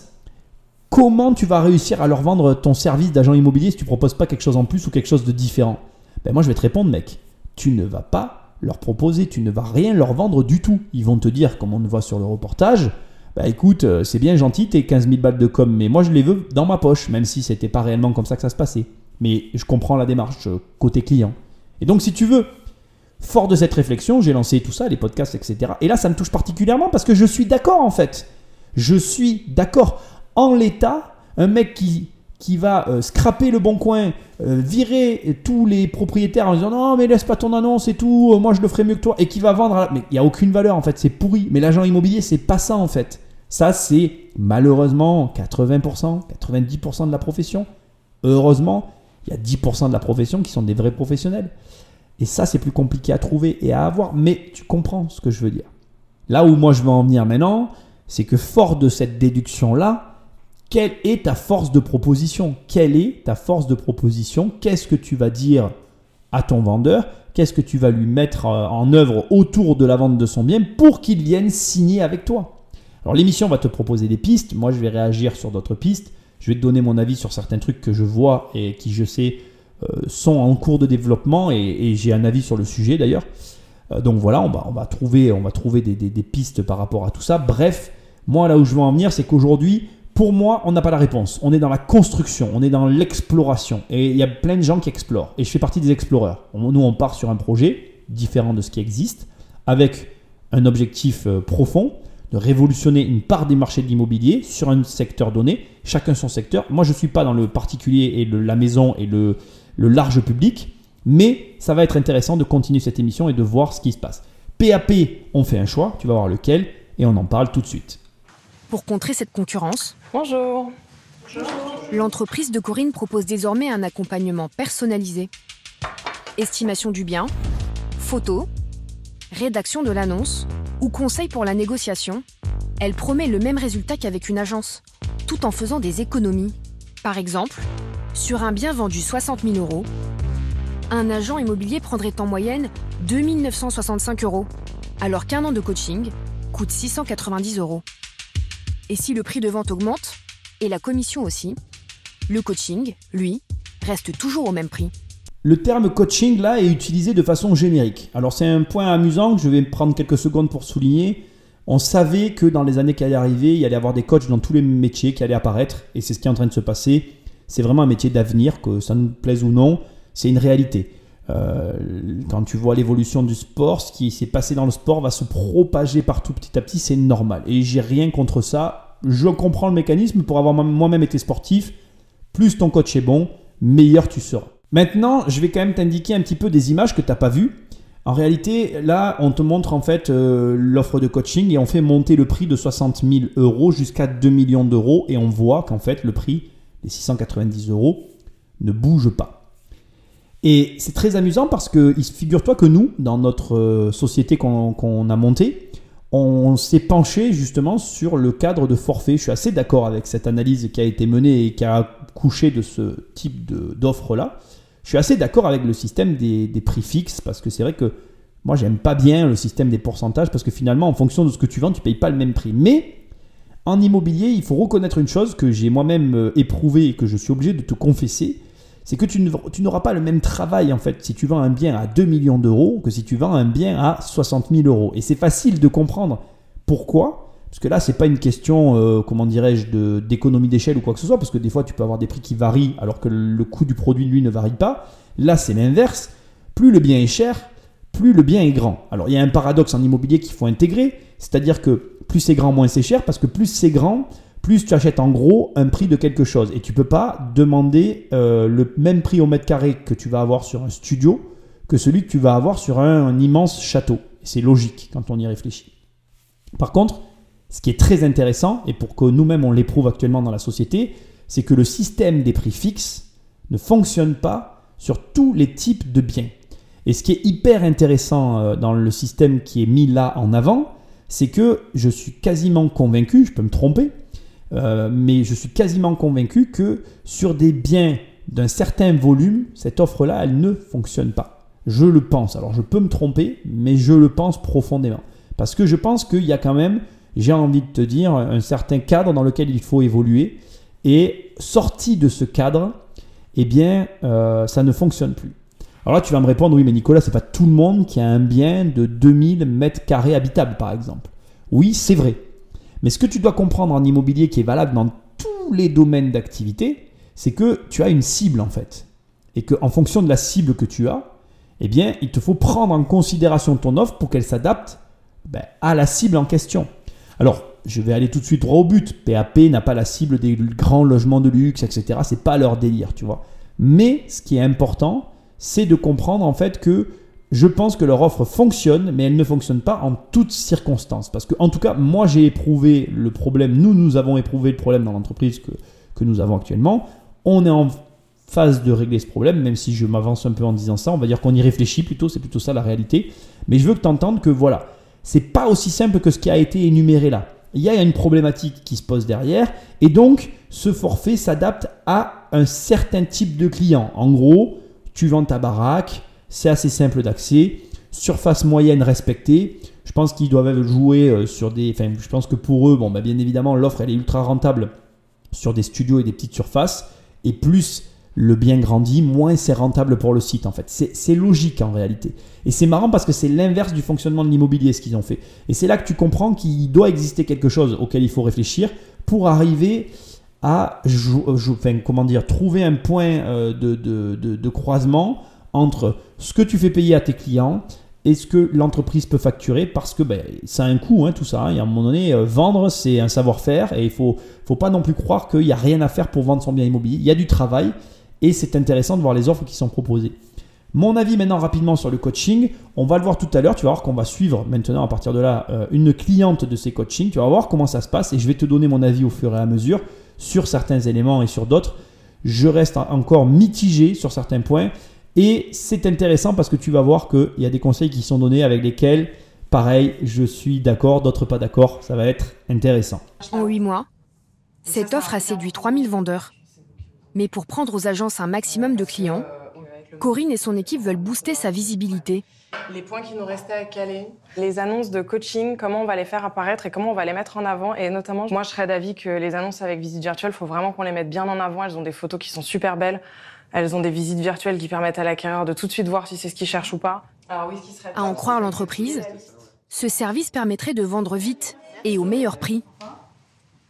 comment tu vas réussir à leur vendre ton service d'agent immobilier si tu proposes pas quelque chose en plus ou quelque chose de différent Ben moi je vais te répondre mec, tu ne vas pas leur proposer, tu ne vas rien leur vendre du tout. Ils vont te dire, comme on le voit sur le reportage, bah écoute, euh, c'est bien gentil tes 15 000 balles de com, mais moi je les veux dans ma poche, même si c'était pas réellement comme ça que ça se passait. Mais je comprends la démarche euh, côté client. Et donc si tu veux, fort de cette réflexion, j'ai lancé tout ça, les podcasts, etc. Et là ça me touche particulièrement parce que je suis d'accord en fait. Je suis d'accord en l'état, un mec qui, qui va euh, scraper le bon coin, euh, virer tous les propriétaires en disant non mais laisse pas ton annonce et tout, euh, moi je le ferai mieux que toi, et qui va vendre, mais il n'y a aucune valeur en fait, c'est pourri. Mais l'agent immobilier c'est pas ça en fait. Ça c'est malheureusement 80%, 90% de la profession. Heureusement, il y a 10% de la profession qui sont des vrais professionnels. Et ça c'est plus compliqué à trouver et à avoir, mais tu comprends ce que je veux dire. Là où moi je veux en venir maintenant, c'est que fort de cette déduction là, quelle est ta force de proposition? Quelle est ta force de proposition? Qu'est-ce que tu vas dire à ton vendeur? Qu'est-ce que tu vas lui mettre euh, en œuvre autour de la vente de son bien pour qu'il vienne signer avec toi? Alors l'émission va te proposer des pistes, moi je vais réagir sur d'autres pistes, je vais te donner mon avis sur certains trucs que je vois et qui je sais euh, sont en cours de développement et, j'ai un avis sur le sujet d'ailleurs. Euh, donc voilà, on va, trouver des, des, pistes par rapport à tout ça. Bref, moi là où je veux en venir, c'est qu'aujourd'hui, pour moi, on n'a pas la réponse. On est dans la construction, on est dans l'exploration. Et il y a plein de gens qui explorent. Et je fais partie des exploreurs. Nous, on part sur un projet différent de ce qui existe, avec un objectif euh, profond de révolutionner une part des marchés de l'immobilier sur un secteur donné, chacun son secteur. Moi, je ne suis pas dans le particulier et la maison et le, le large public, mais ça va être intéressant de continuer cette émission et de voir ce qui se passe. PAP, on fait un choix, tu vas voir lequel, et on en parle tout de suite. Pour contrer cette concurrence, Bonjour. L'entreprise de Corinne propose désormais un accompagnement personnalisé. Estimation du bien, photos, rédaction de l'annonce ou conseil pour la négociation, elle promet le même résultat qu'avec une agence, tout en faisant des économies. Par exemple, sur un bien vendu 60 000 euros, un agent immobilier prendrait en moyenne 2 965 euros, alors qu'un an de coaching coûte 690 euros. Et si le prix de vente augmente, et la commission aussi, le coaching, lui, reste toujours au même prix. Le terme coaching là est utilisé de façon générique. Alors c'est un point amusant que je vais prendre quelques secondes pour souligner. On savait que dans les années qui allaient arriver, il y allait y avoir des coachs dans tous les métiers qui allaient apparaître et c'est ce qui est en train de se passer. C'est vraiment un métier d'avenir, que ça nous plaise ou non, c'est une réalité. Euh, quand tu vois l'évolution du sport, ce qui s'est passé dans le sport va se propager partout petit à petit, c'est normal. Et j'ai rien contre ça. Je comprends le mécanisme pour avoir moi-même été sportif. Plus ton coach est bon, meilleur tu seras. Maintenant, je vais quand même t'indiquer un petit peu des images que tu n'as pas vues. En réalité, là, on te montre en fait euh, l'offre de coaching et on fait monter le prix de 60 000 euros jusqu'à 2 millions d'euros et on voit qu'en fait le prix des 690 euros ne bouge pas. Et c'est très amusant parce que figure-toi que nous, dans notre euh, société qu'on a montée, on s'est penché justement sur le cadre de forfait. Je suis assez d'accord avec cette analyse qui a été menée et qui a couché de ce type d'offre-là. Je suis assez d'accord avec le système des, prix fixes parce que c'est vrai que moi, j'aime pas bien le système des pourcentages parce que finalement, en fonction de ce que tu vends, tu payes pas le même prix. Mais en immobilier, il faut reconnaître une chose que j'ai moi-même euh, éprouvé et que je suis obligé de te confesser c'est que tu n'auras pas le même travail en fait si tu vends un bien à 2 millions d'euros que si tu vends un bien à 60 000 euros. Et c'est facile de comprendre pourquoi. Parce que là, c'est pas une question, euh, comment dirais-je, d'économie d'échelle ou quoi que ce soit, parce que des fois, tu peux avoir des prix qui varient alors que le coût du produit, lui, ne varie pas. Là, c'est l'inverse. Plus le bien est cher, plus le bien est grand. Alors, il y a un paradoxe en immobilier qu'il faut intégrer, c'est-à-dire que plus c'est grand, moins c'est cher, parce que plus c'est grand, plus tu achètes en gros un prix de quelque chose. Et tu peux pas demander euh, le même prix au mètre carré que tu vas avoir sur un studio que celui que tu vas avoir sur un immense château. C'est logique quand on y réfléchit. Par contre, ce qui est très intéressant, et pour que nous-mêmes on l'éprouve actuellement dans la société, c'est que le système des prix fixes ne fonctionne pas sur tous les types de biens. Et ce qui est hyper intéressant euh, dans le système qui est mis là en avant, c'est que je suis quasiment convaincu, je peux me tromper, euh, mais je suis quasiment convaincu que sur des biens d'un certain volume, cette offre-là, elle ne fonctionne pas. Je le pense. Alors je peux me tromper, mais je le pense profondément. Parce que je pense qu'il y a quand même j'ai envie de te dire, un certain cadre dans lequel il faut évoluer. Et sorti de ce cadre, eh bien, euh, ça ne fonctionne plus. Alors là, tu vas me répondre, oui, mais Nicolas, c'est pas tout le monde qui a un bien de 2000 mètres carrés habitables, par exemple. Oui, c'est vrai. Mais ce que tu dois comprendre en immobilier qui est valable dans tous les domaines d'activité, c'est que tu as une cible en fait. Et qu'en fonction de la cible que tu as, eh bien, il te faut prendre en considération ton offre pour qu'elle s'adapte ben, à la cible en question. Alors, je vais aller tout de suite droit au but. PAP n'a pas la cible des grands logements de luxe, etc. C'est pas leur délire, tu vois. Mais ce qui est important, c'est de comprendre en fait que je pense que leur offre fonctionne, mais elle ne fonctionne pas en toutes circonstances. Parce que, en tout cas, moi j'ai éprouvé le problème, nous, nous avons éprouvé le problème dans l'entreprise que, que nous avons actuellement. On est en phase de régler ce problème, même si je m'avance un peu en disant ça. On va dire qu'on y réfléchit plutôt, c'est plutôt ça la réalité. Mais je veux que tu entendes que voilà, c'est pas aussi simple que ce qui a été énuméré là. Il y a une problématique qui se pose derrière et donc ce forfait s'adapte à un certain type de client. En gros, tu vends ta baraque, c'est assez simple d'accès, surface moyenne respectée, Je pense qu'ils doivent jouer euh, sur des. Enfin, je pense que pour eux, bon, bah, bien évidemment, l'offre elle est ultra rentable sur des studios et des petites surfaces. Et plus le bien grandit, moins c'est rentable pour le site en fait. C'est logique en réalité. Et c'est marrant parce que c'est l'inverse du fonctionnement de l'immobilier ce qu'ils ont fait. Et c'est là que tu comprends qu'il doit exister quelque chose auquel il faut réfléchir pour arriver à comment dire, trouver un point euh, de, de, croisement entre ce que tu fais payer à tes clients et ce que l'entreprise peut facturer parce que ben, ça a un coût hein, tout ça. Hein. Et à un moment donné, euh, vendre c'est un savoir-faire et il faut, faut pas non plus croire qu'il n'y a rien à faire pour vendre son bien immobilier. Il y a du travail et c'est intéressant de voir les offres qui sont proposées. Mon avis maintenant rapidement sur le coaching, on va le voir tout à l'heure, tu vas voir qu'on va suivre maintenant à partir de là euh, une cliente de ces coachings, tu vas voir comment ça se passe et je vais te donner mon avis au fur et à mesure sur certains éléments et sur d'autres. Je reste encore mitigé sur certains points et c'est intéressant parce que tu vas voir qu'il y a des conseils qui sont donnés avec lesquels, pareil, je suis d'accord, d'autres pas d'accord, ça va être intéressant. En 8 mois, cette offre a séduit 3000 vendeurs. Mais pour prendre aux agences un maximum de clients, Corinne et son équipe veulent booster sa visibilité. Les points qui nous restaient à caler, les annonces de coaching, comment on va les faire apparaître et comment on va les mettre en avant. Et notamment, moi, je serais d'avis que les annonces avec visite virtuelle, il faut vraiment qu'on les mette bien en avant. Elles ont des photos qui sont super belles. Elles ont des visites virtuelles qui permettent à l'acquéreur de tout de suite voir si c'est ce qu'il cherche ou pas. Alors, oui, à en croire l'entreprise, ce service permettrait de vendre vite et au meilleur prix.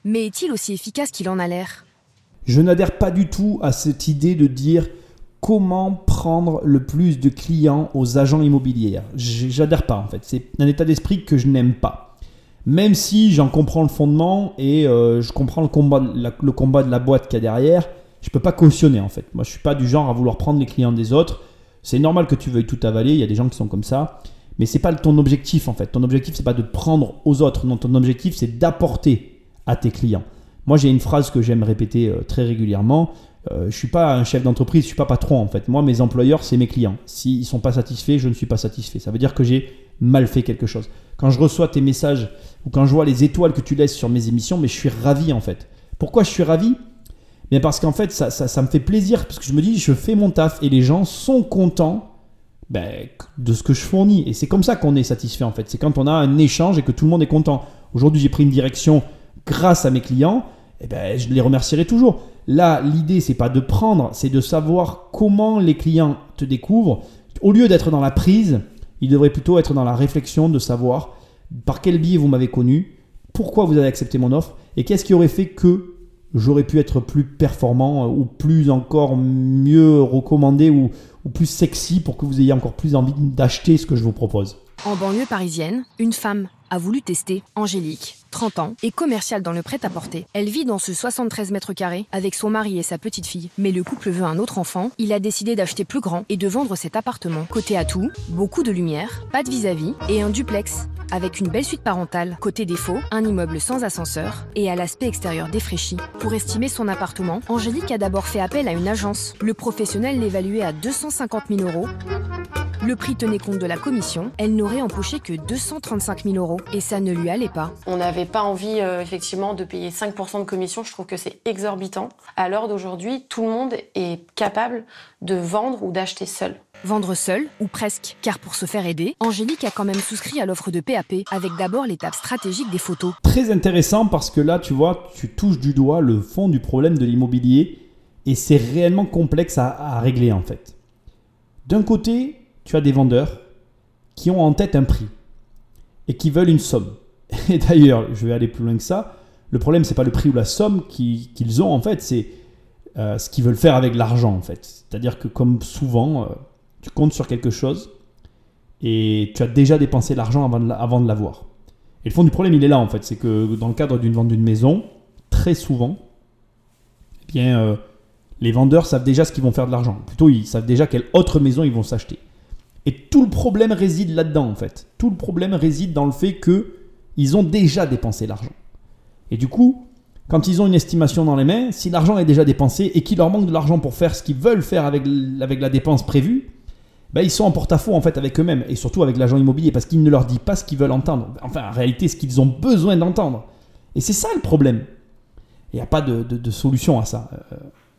Mais est-il aussi efficace qu'il en a l'air? Je n'adhère pas du tout à cette idée de dire comment prendre le plus de clients aux agents immobiliers. J'adhère pas en fait. C'est un état d'esprit que je n'aime pas. Même si j'en comprends le fondement et euh, je comprends le combat, le combat de la boîte qu'il y a derrière, je peux pas cautionner en fait. Moi, je suis pas du genre à vouloir prendre les clients des autres. C'est normal que tu veuilles tout avaler. Il y a des gens qui sont comme ça, mais c'est pas ton objectif en fait. Ton objectif c'est pas de prendre aux autres. Non, ton objectif c'est d'apporter à tes clients. Moi, j'ai une phrase que j'aime répéter euh, très régulièrement. Euh, je suis pas un chef d'entreprise, je suis pas patron en fait. Moi, mes employeurs, c'est mes clients. S'ils sont pas satisfaits, je ne suis pas satisfait. Ça veut dire que j'ai mal fait quelque chose. Quand je reçois tes messages ou quand je vois les étoiles que tu laisses sur mes émissions, mais je suis ravi en fait. Pourquoi je suis ravi? Bien parce qu'en fait, ça, ça, me fait plaisir, parce que je me dis, je fais mon taf et les gens sont contents ben, de ce que je fournis. Et c'est comme ça qu'on est satisfait en fait. C'est quand on a un échange et que tout le monde est content. Aujourd'hui, j'ai pris une direction grâce à mes clients, et ben, je les remercierai toujours. Là, l'idée, c'est pas de prendre, c'est de savoir comment les clients te découvrent. Au lieu d'être dans la prise, ils devraient plutôt être dans la réflexion de savoir par quel biais vous m'avez connu, pourquoi vous avez accepté mon offre et qu'est-ce qui aurait fait que j'aurais pu être plus performant euh, ou plus encore mieux recommandé ou, ou plus sexy pour que vous ayez encore plus envie d'acheter ce que je vous propose. En banlieue parisienne, une femme a voulu tester Angélique, 30 ans, et commerciale dans le prêt-à-porter. Elle vit dans ce 73 mètres carrés avec son mari et sa petite fille. Mais le couple veut un autre enfant, il a décidé d'acheter plus grand et de vendre cet appartement. Côté atout, beaucoup de lumière, pas de vis-à-vis et un duplex avec une belle suite parentale. Côté défaut, un immeuble sans ascenseur et à l'aspect extérieur défraîchi. Pour estimer son appartement, Angélique a d'abord fait appel à une agence. Le professionnel l'évaluait à 250 000 euros. Le prix tenait compte de la commission. Elle n'aurait empoché que 235 000 euros et ça ne lui allait pas. On n'avait pas envie euh, effectivement de payer 5% de commission. Je trouve que c'est exorbitant. À l'heure d'aujourd'hui, tout le monde est capable de vendre ou d'acheter seul. Vendre seul, ou presque, car pour se faire aider, Angélique a quand même souscrit à l'offre de PAP, avec d'abord l'étape stratégique des photos. Très intéressant parce que là, tu vois, tu touches du doigt le fond du problème de l'immobilier, et c'est réellement complexe à, à régler en fait. D'un côté, tu as des vendeurs qui ont en tête un prix et qui veulent une somme. Et d'ailleurs, je vais aller plus loin que ça. Le problème, c'est pas le prix ou la somme qu'ils ont en fait, c'est euh, ce qu'ils veulent faire avec l'argent en fait. C'est-à-dire que comme souvent, euh, tu comptes sur quelque chose et tu as déjà dépensé l'argent avant de l'avoir. Et le fond du problème, il est là en fait, c'est que dans le cadre d'une vente d'une maison, très souvent, eh bien, euh, les vendeurs savent déjà ce qu'ils vont faire de l'argent. Plutôt, ils savent déjà quelle autre maison ils vont s'acheter. Et tout le problème réside là-dedans en fait. Tout le problème réside dans le fait que ils ont déjà dépensé l'argent. Et du coup, quand ils ont une estimation dans les mains, si l'argent est déjà dépensé et qu'il leur manque de l'argent pour faire ce qu'ils veulent faire avec, avec la dépense prévue, ben ils sont en porte-à-faux en fait avec eux-mêmes et surtout avec l'agent immobilier parce qu'il ne leur dit pas ce qu'ils veulent entendre. Enfin, en réalité, ce qu'ils ont besoin d'entendre. Et c'est ça le problème. Il n'y a pas de, solution à ça. Euh,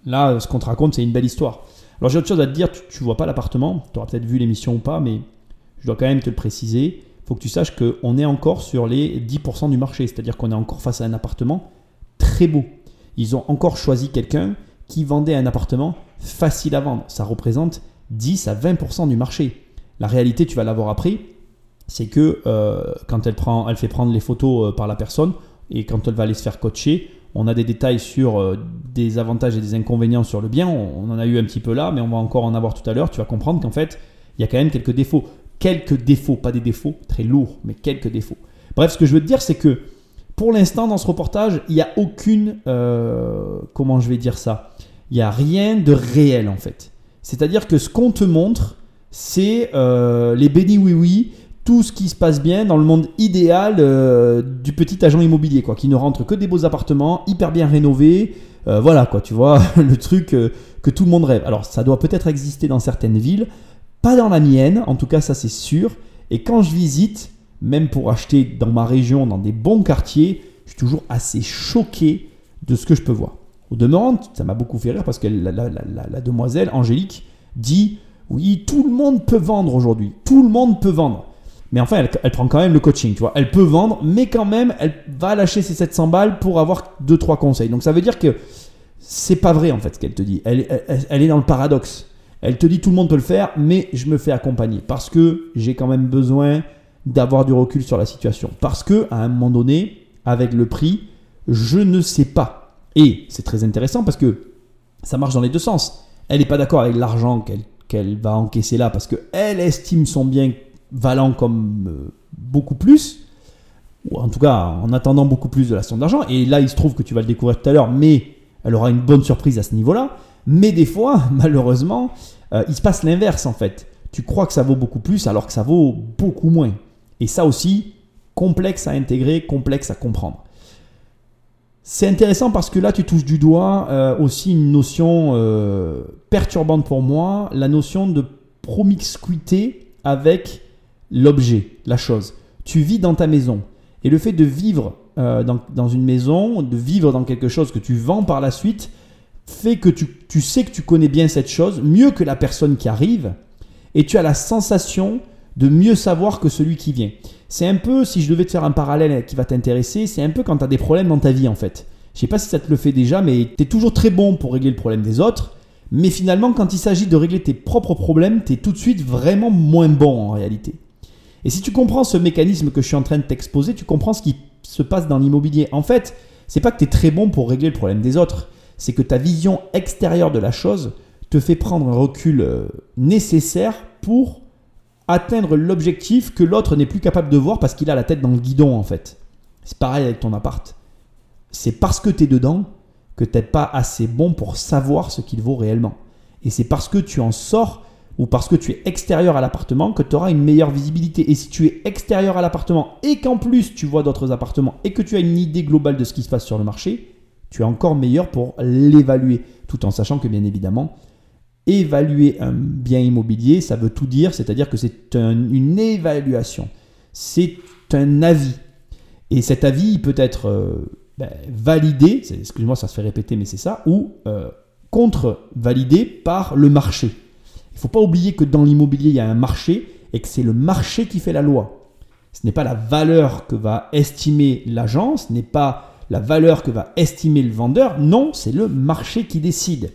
là, ce qu'on te raconte, c'est une belle histoire. Alors j'ai autre chose à te dire, tu, ne vois pas l'appartement, tu auras peut-être vu l'émission ou pas, mais je dois quand même te le préciser faut que tu saches qu'on est encore sur les 10% du marché, c'est-à-dire qu'on est encore face à un appartement très beau. Ils ont encore choisi quelqu'un qui vendait un appartement facile à vendre. Ça représente 10 à 20% du marché. La réalité, tu vas l'avoir appris, c'est que euh, quand elle, prend, elle fait prendre les photos euh, par la personne et quand elle va aller se faire coacher, on a des détails sur euh, des avantages et des inconvénients sur le bien. On, en a eu un petit peu là, mais on va encore en avoir tout à l'heure. Tu vas comprendre qu'en fait, il y a quand même quelques défauts. Quelques défauts, pas des défauts très lourds, mais quelques défauts. Bref, ce que je veux te dire, c'est que pour l'instant, dans ce reportage, il n'y a aucune. comment je vais dire ça? Il n'y a rien de réel en fait. C'est-à-dire que ce qu'on te montre, c'est les bénis oui-oui tout ce qui se passe bien dans le monde idéal euh, du petit agent immobilier, quoi, qui ne rentre que des beaux appartements, hyper bien rénovés. Euh, voilà, quoi, tu vois, le truc euh, que tout le monde rêve. Alors, ça doit peut-être exister dans certaines villes, pas dans la mienne, en tout cas, ça c'est sûr. Et quand je visite, même pour acheter dans ma région, dans des bons quartiers, je suis toujours assez choqué de ce que je peux voir. Au demeurant, ça m'a beaucoup fait rire parce que la, la demoiselle Angélique dit Oui, tout le monde peut vendre aujourd'hui. Tout le monde peut vendre. Mais enfin, elle, prend quand même le coaching, tu vois. Elle peut vendre, mais quand même, elle va lâcher ses 700 balles pour avoir 2-3 conseils. Donc ça veut dire que c'est pas vrai en fait ce qu'elle te dit. Elle, est dans le paradoxe. Elle te dit tout le monde peut le faire, mais je me fais accompagner parce que j'ai quand même besoin d'avoir du recul sur la situation. Parce que à un moment donné, avec le prix, je ne sais pas. Et c'est très intéressant parce que ça marche dans les deux sens. Elle n'est pas d'accord avec l'argent qu'elle va encaisser là parce qu'elle estime son bien valant comme euh, beaucoup plus, ou en tout cas en attendant beaucoup plus de la somme d'argent. Et là, il se trouve que tu vas le découvrir tout à l'heure, mais elle aura une bonne surprise à ce niveau-là. Mais des fois, malheureusement, euh, il se passe l'inverse en fait. Tu crois que ça vaut beaucoup plus alors que ça vaut beaucoup moins. Et ça aussi, complexe à intégrer, complexe à comprendre. C'est intéressant parce que là, tu touches du doigt euh, aussi une notion perturbante pour moi, la notion de promiscuité avec l'objet, la chose. Tu vis dans ta maison. Et le fait de vivre euh, dans, une maison, de vivre dans quelque chose que tu vends par la suite, fait que tu, sais que tu connais bien cette chose, mieux que la personne qui arrive, et tu as la sensation de mieux savoir que celui qui vient. C'est un peu, si je devais te faire un parallèle qui va t'intéresser, c'est un peu quand tu as des problèmes dans ta vie en fait. Je sais pas si ça te le fait déjà, mais tu es toujours très bon pour régler le problème des autres, mais finalement quand il s'agit de régler tes propres problèmes, tu es tout de suite vraiment moins bon en réalité. Et si tu comprends ce mécanisme que je suis en train de t'exposer, tu comprends ce qui se passe dans l'immobilier. En fait, c'est pas que tu es très bon pour régler le problème des autres, c'est que ta vision extérieure de la chose te fait prendre un recul euh, nécessaire pour atteindre l'objectif que l'autre n'est plus capable de voir parce qu'il a la tête dans le guidon en fait. C'est pareil avec ton appart. C'est parce que tu es dedans que tu n'es pas assez bon pour savoir ce qu'il vaut réellement. Et c'est parce que tu en sors ou parce que tu es extérieur à l'appartement que tu auras une meilleure visibilité. Et si tu es extérieur à l'appartement et qu'en plus tu vois d'autres appartements et que tu as une idée globale de ce qui se passe sur le marché, tu es encore meilleur pour l'évaluer. Tout en sachant que bien évidemment, évaluer un bien immobilier, ça veut tout dire, c'est-à-dire que c'est une évaluation. C'est un avis. Et cet avis, peut être euh, ben, validé, excuse-moi, ça se fait répéter, mais c'est ça, ou euh, contre-validé par le marché. Faut pas oublier que dans l'immobilier, il y a un marché et que c'est le marché qui fait la loi. Ce n'est pas la valeur que va estimer l'agence, ce n'est pas la valeur que va estimer le vendeur, non, c'est le marché qui décide.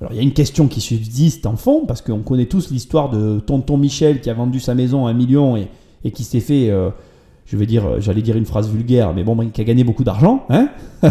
Alors il y a une question qui subsiste en fond, parce qu'on connaît tous l'histoire de tonton Michel qui a vendu sa maison à un million et, qui s'est fait, euh, je vais dire, j'allais dire une phrase vulgaire, mais bon, qui a gagné beaucoup d'argent. Hein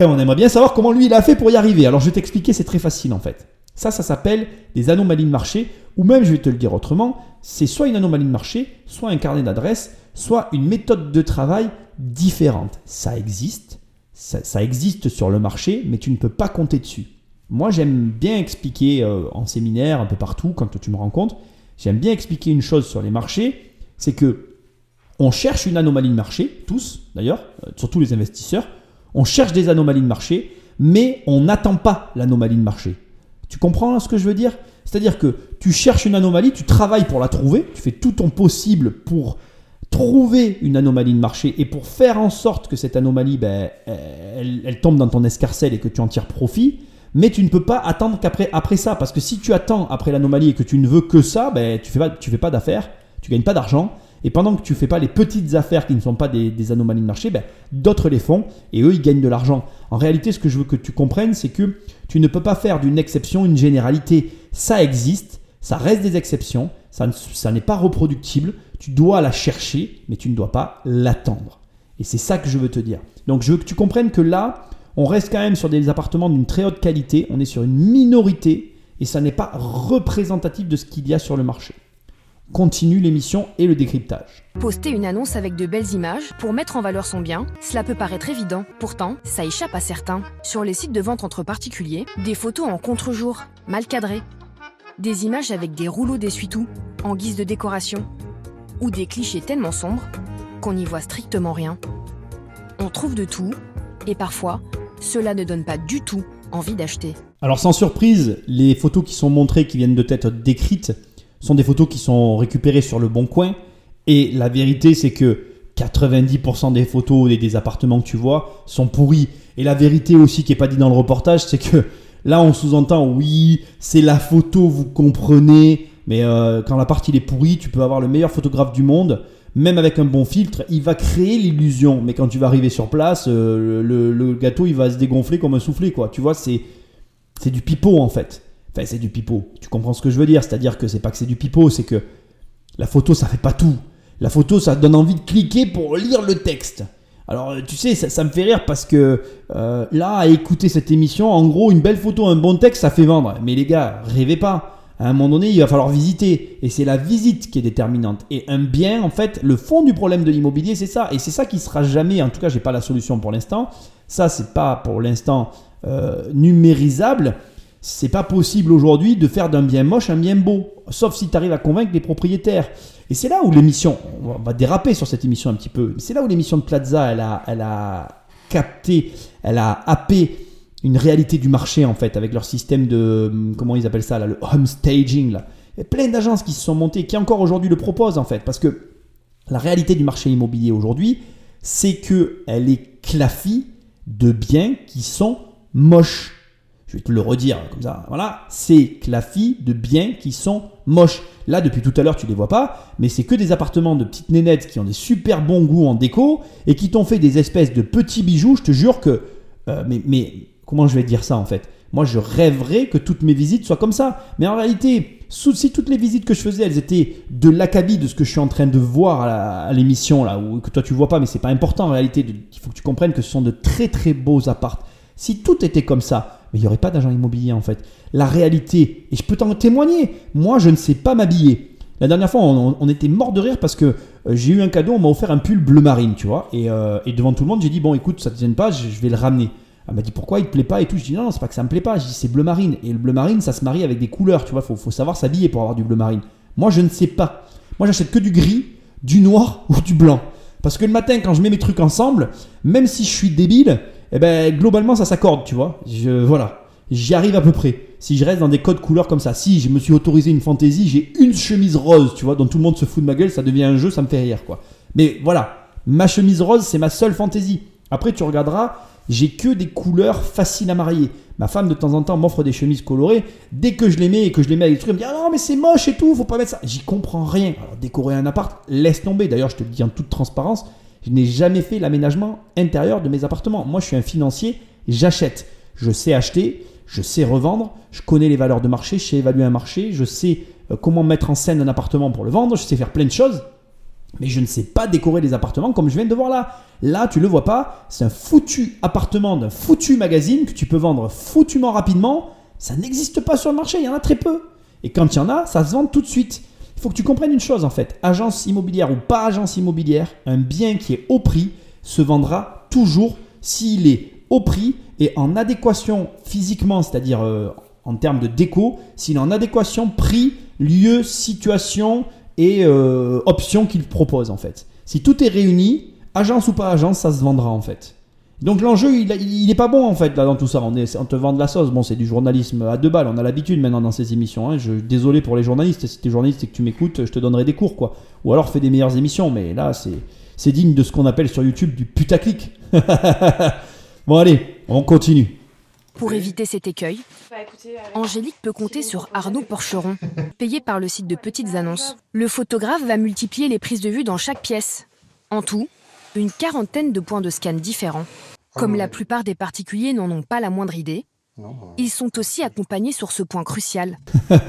et on aimerait bien savoir comment lui il a fait pour y arriver. Alors je vais t'expliquer, c'est très facile en fait. Ça, ça s'appelle des anomalies de marché, ou même, je vais te le dire autrement, c'est soit une anomalie de marché, soit un carnet d'adresses, soit une méthode de travail différente. Ça existe, ça, existe sur le marché, mais tu ne peux pas compter dessus. Moi, j'aime bien expliquer euh, en séminaire, un peu partout, quand tu me rencontres, j'aime bien expliquer une chose sur les marchés, c'est que on cherche une anomalie de marché, tous d'ailleurs, euh, surtout les investisseurs, on cherche des anomalies de marché, mais on n'attend pas l'anomalie de marché. Tu comprends ce que je veux dire? C'est-à-dire que tu cherches une anomalie, tu travailles pour la trouver, tu fais tout ton possible pour trouver une anomalie de marché et pour faire en sorte que cette anomalie, ben, elle, tombe dans ton escarcelle et que tu en tires profit. Mais tu ne peux pas attendre qu'après après ça, parce que si tu attends après l'anomalie et que tu ne veux que ça, ben, tu ne fais fais pas d'affaires, tu gagnes pas d'argent Et pendant que tu fais pas les petites affaires qui ne sont pas des, anomalies de marché, ben, d'autres les font et eux, ils gagnent de l'argent. En réalité, ce que je veux que tu comprennes, c'est que tu ne peux pas faire d'une exception une généralité. Ça existe, ça reste des exceptions, ne- ça n'est pas reproductible. Tu dois la chercher, mais tu ne dois pas l'attendre. Et c'est ça que je veux te dire. Donc je veux que tu comprennes que là, on reste quand même sur des appartements d'une très haute qualité, on est sur une minorité et ça n'est pas représentatif de ce qu'il y a sur le marché. Continue l'émission et le décryptage. Poster une annonce avec de belles images pour mettre en valeur son bien, cela peut paraître évident. Pourtant, ça échappe à certains. Sur les sites de vente entre particuliers, des photos en contre-jour, mal cadrées. Des images avec des rouleaux d'essuie-tout en guise de décoration. Ou des clichés tellement sombres qu'on n'y voit strictement rien. On trouve de tout et parfois, cela ne donne pas du tout envie d'acheter. Alors sans surprise, les photos qui sont montrées, qui viennent de être décrites, sont des photos qui sont récupérées sur le bon coin. Et la vérité, c'est que 90% des photos et des appartements que tu vois sont pourris. Et la vérité aussi qui n'est pas dit dans le reportage, c'est que là on sous-entend, oui, c'est la photo, vous comprenez. Mais euh, quand l'appart il est pourri, tu peux avoir le meilleur photographe du monde. Même avec un bon filtre, il va créer l'illusion. Mais quand tu vas arriver sur place, euh, le, le gâteau il va se dégonfler comme un soufflé. Quoi. Tu vois, c'est c'est du pipeau en fait. Enfin, c'est du pipeau. Tu comprends ce que je veux dire? C'est-à-dire que c'est pas que c'est du pipeau, c'est que la photo, ça fait pas tout. La photo, ça donne envie de cliquer pour lire le texte. Alors, euh, tu sais, ça, ça me fait rire parce que euh, là, à écouter cette émission, en gros, une belle photo, un bon texte, ça fait vendre. Mais les gars, rêvez pas. À un moment donné, il va falloir visiter. Et c'est la visite qui est déterminante. Et un bien, en fait, le fond du problème de l'immobilier, c'est ça. Et c'est ça qui sera jamais, en tout cas, j'ai pas la solution pour l'instant. Ça, c'est pas pour l'instant euh, numérisable. C'est pas possible aujourd'hui de faire d'un bien moche un bien beau. Sauf si tu arrives à convaincre les propriétaires. Et c'est là où l'émission, on va déraper sur cette émission un petit peu, c'est là où l'émission de Plaza, elle a, elle a capté, elle a happé une réalité du marché en fait, avec leur système de, hum, comment ils appellent ça, là, le home staging. Là. Il y a plein d'agences qui se sont montées, qui encore aujourd'hui le proposent en fait, parce que la réalité du marché immobilier aujourd'hui, c'est que elle est clafie de biens qui sont moches. Je vais te le redire comme ça. Voilà, c'est clafie de biens qui sont moches. Là, depuis tout à l'heure, tu les vois pas, mais c'est que des appartements de petites nénettes qui ont des super bons goûts en déco et qui t'ont fait des espèces de petits bijoux. Je te jure que, euh, mais, comment je vais dire ça en fait? Moi, je rêverais que toutes mes visites soient comme ça. Mais en réalité, si toutes les visites que je faisais, elles étaient de l'acabit de ce que je suis en train de voir à la- l'émission là, ou que toi tu vois pas, mais c'est pas important en réalité. Il faut que tu comprennes que ce sont de très très beaux apparts. Si tout était comme ça, il n'y aurait pas d'agent immobilier en fait. La réalité, et je peux t'en témoigner, moi je ne sais pas m'habiller. La dernière fois, on, était mort de rire parce que euh, j'ai eu un cadeau, on m'a offert un pull bleu marine, tu vois. Et, euh, devant tout le monde, j'ai dit, bon écoute, ça te gêne pas, je, je vais le ramener. Elle m'a dit pourquoi il te plaît pas et tout? Je dis non, non, c'est pas que ça me plaît pas. Je dis c'est bleu marine. Et le bleu marine, ça se marie avec des couleurs, tu vois. Faut, faut savoir s'habiller pour avoir du bleu marine. Moi, je ne sais pas. Moi, j'achète que du gris, du noir ou du blanc. Parce que le matin, quand je mets mes trucs ensemble, même si je suis débile, eh ben, globalement, ça s'accorde, tu vois. Je, voilà. J'y arrive à peu près. Si je reste dans des codes couleurs comme ça, si je me suis autorisé une fantaisie, j'ai une chemise rose, tu vois, dont tout le monde se fout de ma gueule, ça devient un jeu, ça me fait rire, quoi. Mais voilà, ma chemise rose, c'est ma seule fantaisie. Après, tu regarderas, j'ai que des couleurs faciles à marier. Ma femme, de temps en temps, m'offre des chemises colorées. Dès que je les mets et que je les mets avec des trucs, elle me dit Ah non, mais c'est moche et tout, faut pas mettre ça. J'y comprends rien. Alors, décorer un appart, laisse tomber. D'ailleurs, je te le dis en toute transparence, je n'ai jamais fait l'aménagement intérieur de mes appartements. Moi, je suis un financier, j'achète. Je sais acheter, je sais revendre, je connais les valeurs de marché, je sais évaluer un marché, je sais euh, comment mettre en scène un appartement pour le vendre, je sais faire plein de choses. Mais je ne sais pas décorer les appartements comme je viens de voir là. Là, tu le vois pas, c'est un foutu appartement d'un foutu magazine que tu peux vendre foutument rapidement. Ça n'existe pas sur le marché, il y en a très peu. Et quand il y en a, ça se vend tout de suite. Faut que tu comprennes une chose en fait. Agence immobilière ou pas agence immobilière, un bien qui est au prix se vendra toujours s'il est au prix et en adéquation physiquement, c'est-à-dire euh, en termes de déco, s'il est en adéquation prix, lieu, situation et euh, options qu'il propose en fait. Si tout est réuni, agence ou pas agence, ça se vendra en fait. Donc l'enjeu, il, il est pas bon en fait là dans tout ça. On, te vend de la sauce. Bon, c'est du journalisme à deux balles. On a l'habitude maintenant dans ces émissions. hein. Je, désolé pour les journalistes. Si t'es journaliste et que tu m'écoutes, je te donnerai des cours quoi. Ou alors fais des meilleures émissions. Mais là, c'est digne de ce qu'on appelle sur YouTube du putaclic. bon allez, on continue. Pour éviter cet écueil, Angélique peut compter sur Arnaud Porcheron, payé par le site de petites annonces. Le photographe va multiplier les prises de vue dans chaque pièce. En tout, une quarantaine de points de scan différents. Comme la plupart des particuliers n'en ont pas la moindre idée, ils sont aussi accompagnés sur ce point crucial.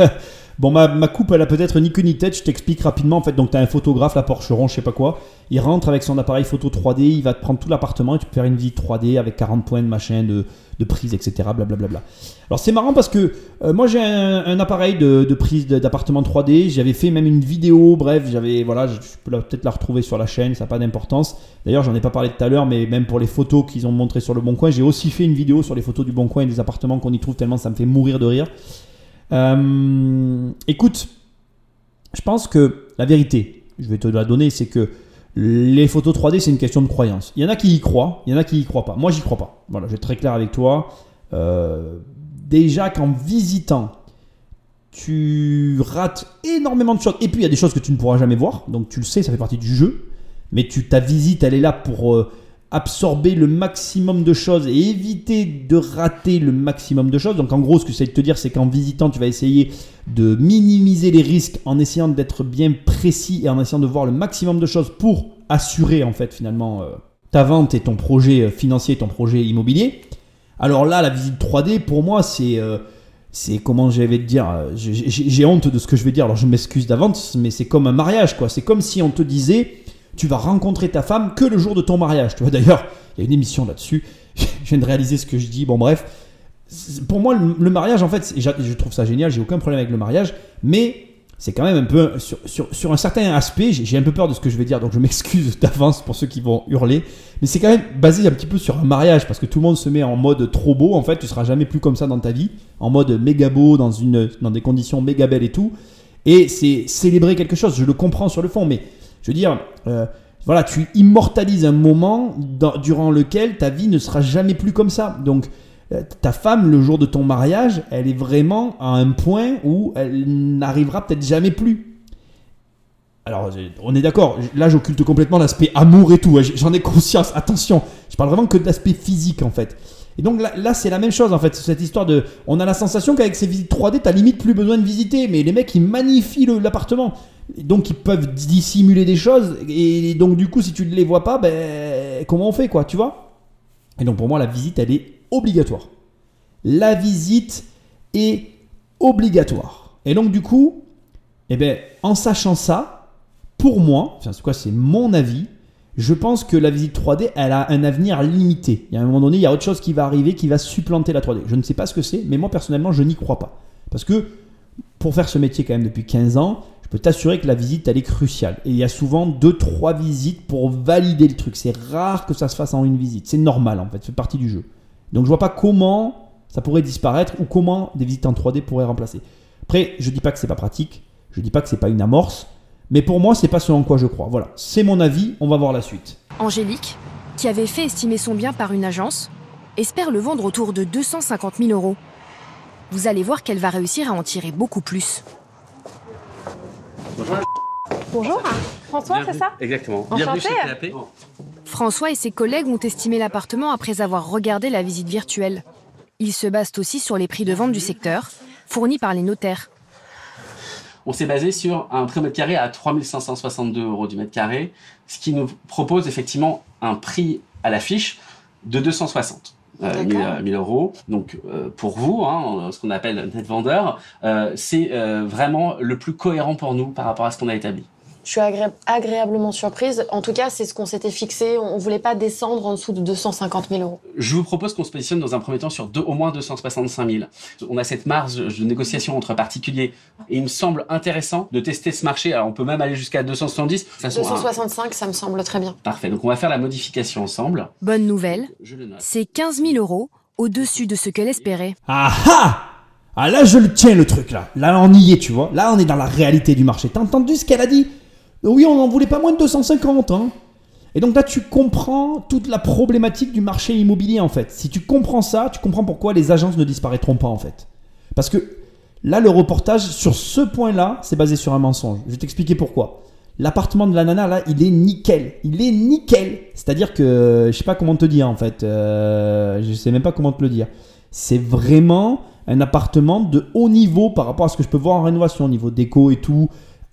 Bon, ma, coupe, elle a peut-être ni queue ni tête. Je t'explique rapidement. En fait, donc, tu as un photographe, la Porcheron, je sais pas quoi. Il rentre avec son appareil photo 3D. Il va te prendre tout l'appartement et tu peux faire une visite 3D avec 40 points de machin, de, de prise, etc. Blablabla. Alors, c'est marrant parce que euh, moi, j'ai un, appareil de, prise d'appartement 3D. J'avais fait même une vidéo. Bref, j'avais. Voilà, je, peux peut-être la retrouver sur la chaîne. Ça n'a pas d'importance. D'ailleurs, j'en ai pas parlé tout à l'heure, mais même pour les photos qu'ils ont montrées sur le Bon Coin, j'ai aussi fait une vidéo sur les photos du Bon Coin et des appartements qu'on y trouve tellement ça me fait mourir de rire. Euh, écoute, je pense que la vérité, je vais te la donner, c'est que les photos 3D, c'est une question de croyance. Il y en a qui y croient, il y en a qui y croient pas. Moi, j'y crois pas. Voilà, je vais être très clair avec toi. Euh, déjà qu'en visitant, tu rates énormément de choses. Et puis, il y a des choses que tu ne pourras jamais voir. Donc, tu le sais, ça fait partie du jeu. Mais tu, ta visite, elle est là pour euh, absorber le maximum de choses et éviter de rater le maximum de choses. Donc, en gros, ce que j'essaie de te dire, c'est qu'en visitant, tu vas essayer de minimiser les risques en essayant d'être bien précis et en essayant de voir le maximum de choses pour assurer, en fait, finalement, euh, ta vente et ton projet euh, financier, ton projet immobilier. Alors là, la visite 3D, pour moi, c'est. euh, c'est comment j'avais te dire, j'ai honte de ce que je vais dire, alors je m'excuse d'avance, mais c'est comme un mariage, quoi. C'est comme si on te disait, tu vas rencontrer ta femme que le jour de ton mariage. Tu vois, d'ailleurs, il y a une émission là-dessus. Je viens de réaliser ce que je dis. Bon, bref. Pour moi, le, mariage, en fait, je trouve ça génial, j'ai aucun problème avec le mariage, mais c'est quand même un peu, sur, un certain aspect, j'ai un peu peur de ce que je vais dire, donc je m'excuse d'avance pour ceux qui vont hurler, mais c'est quand même basé un petit peu sur un mariage, parce que tout le monde se met en mode trop beau, en fait, tu seras jamais plus comme ça dans ta vie, en mode méga beau, dans des conditions méga belles et tout, et c'est célébrer quelque chose, je le comprends sur le fond, mais je veux dire, euh, voilà, tu immortalises un moment durant lequel ta vie ne sera jamais plus comme ça, donc euh, ta femme, le jour de ton mariage, elle est vraiment à un point où elle n'arrivera peut-être jamais plus. Alors, euh, on est d'accord, là j'occulte complètement l'aspect amour et tout, hein, j'en ai conscience, attention, je parle vraiment que de l'aspect physique en fait. Et donc là, c'est la même chose en fait, cette histoire de... On a la sensation qu'avec ces visites 3D, t'as limite plus besoin de visiter, mais les mecs ils magnifient l'appartement. Donc ils peuvent dissimuler des choses, et donc du coup si tu ne les vois pas, ben comment on fait quoi, tu vois? Et donc pour moi la visite elle est obligatoire. La visite est obligatoire. Et donc du coup, eh ben, en sachant ça, pour moi, enfin c'est quoi, c'est mon avis, je pense que la visite 3D, elle a un avenir limité. Il y a un moment donné, il y a autre chose qui va arriver qui va supplanter la 3D. Je ne sais pas ce que c'est, mais moi personnellement, je n'y crois pas. Parce que pour faire ce métier quand même depuis 15 ans, je peux t'assurer que la visite, elle est cruciale. Et il y a souvent 2-3 visites pour valider le truc. C'est rare que ça se fasse en une visite. C'est normal en fait, ça fait partie du jeu. Donc je vois pas comment ça pourrait disparaître ou comment des visites en 3D pourraient remplacer. Après, je dis pas que c'est pas pratique, je dis pas que c'est pas une amorce, mais pour moi, c'est pas ce en quoi je crois. Voilà, c'est mon avis, on va voir la suite. Angélique, qui avait fait estimer son bien par une agence, espère le vendre autour de 250 000 euros. Vous allez voir qu'elle va réussir à en tirer beaucoup plus. Bonjour, François, c'est ça Exactement. Enchanté. Bienvenue chez PAP. François et ses collègues ont estimé l'appartement après avoir regardé la visite virtuelle. Ils se basent aussi sur les prix de vente du secteur, fournis par les notaires. On s'est basé sur un prix au mètre carré à 3562 euros du mètre carré, ce qui nous propose effectivement un prix à l'affiche de 260. Euh, 1000, euh, 1000 euros. Donc euh, pour vous, hein, ce qu'on appelle net vendeur, euh, c'est euh, vraiment le plus cohérent pour nous par rapport à ce qu'on a établi. Je suis agré- agréablement surprise. En tout cas, c'est ce qu'on s'était fixé. On voulait pas descendre en dessous de 250 000 euros. Je vous propose qu'on se positionne dans un premier temps sur deux, au moins 265 000. On a cette marge de négociation entre particuliers et il me semble intéressant de tester ce marché. Alors on peut même aller jusqu'à 270. De toute façon, hein, 265, ça me semble très bien. Parfait. Donc on va faire la modification ensemble. Bonne nouvelle, Je le note. c'est 15 000 euros au-dessus de ce qu'elle espérait. Ah ah Ah là, je le tiens le truc là. Là, on y est, tu vois. Là, on est dans la réalité du marché. T'as entendu ce qu'elle a dit? Oui, on n'en voulait pas moins de 250. Hein. Et donc là, tu comprends toute la problématique du marché immobilier en fait. Si tu comprends ça, tu comprends pourquoi les agences ne disparaîtront pas en fait. Parce que là, le reportage sur ce point-là, c'est basé sur un mensonge. Je vais t'expliquer pourquoi. L'appartement de la nana là, il est nickel. Il est nickel. C'est-à-dire que je sais pas comment te dire en fait. Euh, je sais même pas comment te le dire. c'est vraiment un appartement de haut niveau par rapport à ce que je peux voir en rénovation, au niveau déco et tout,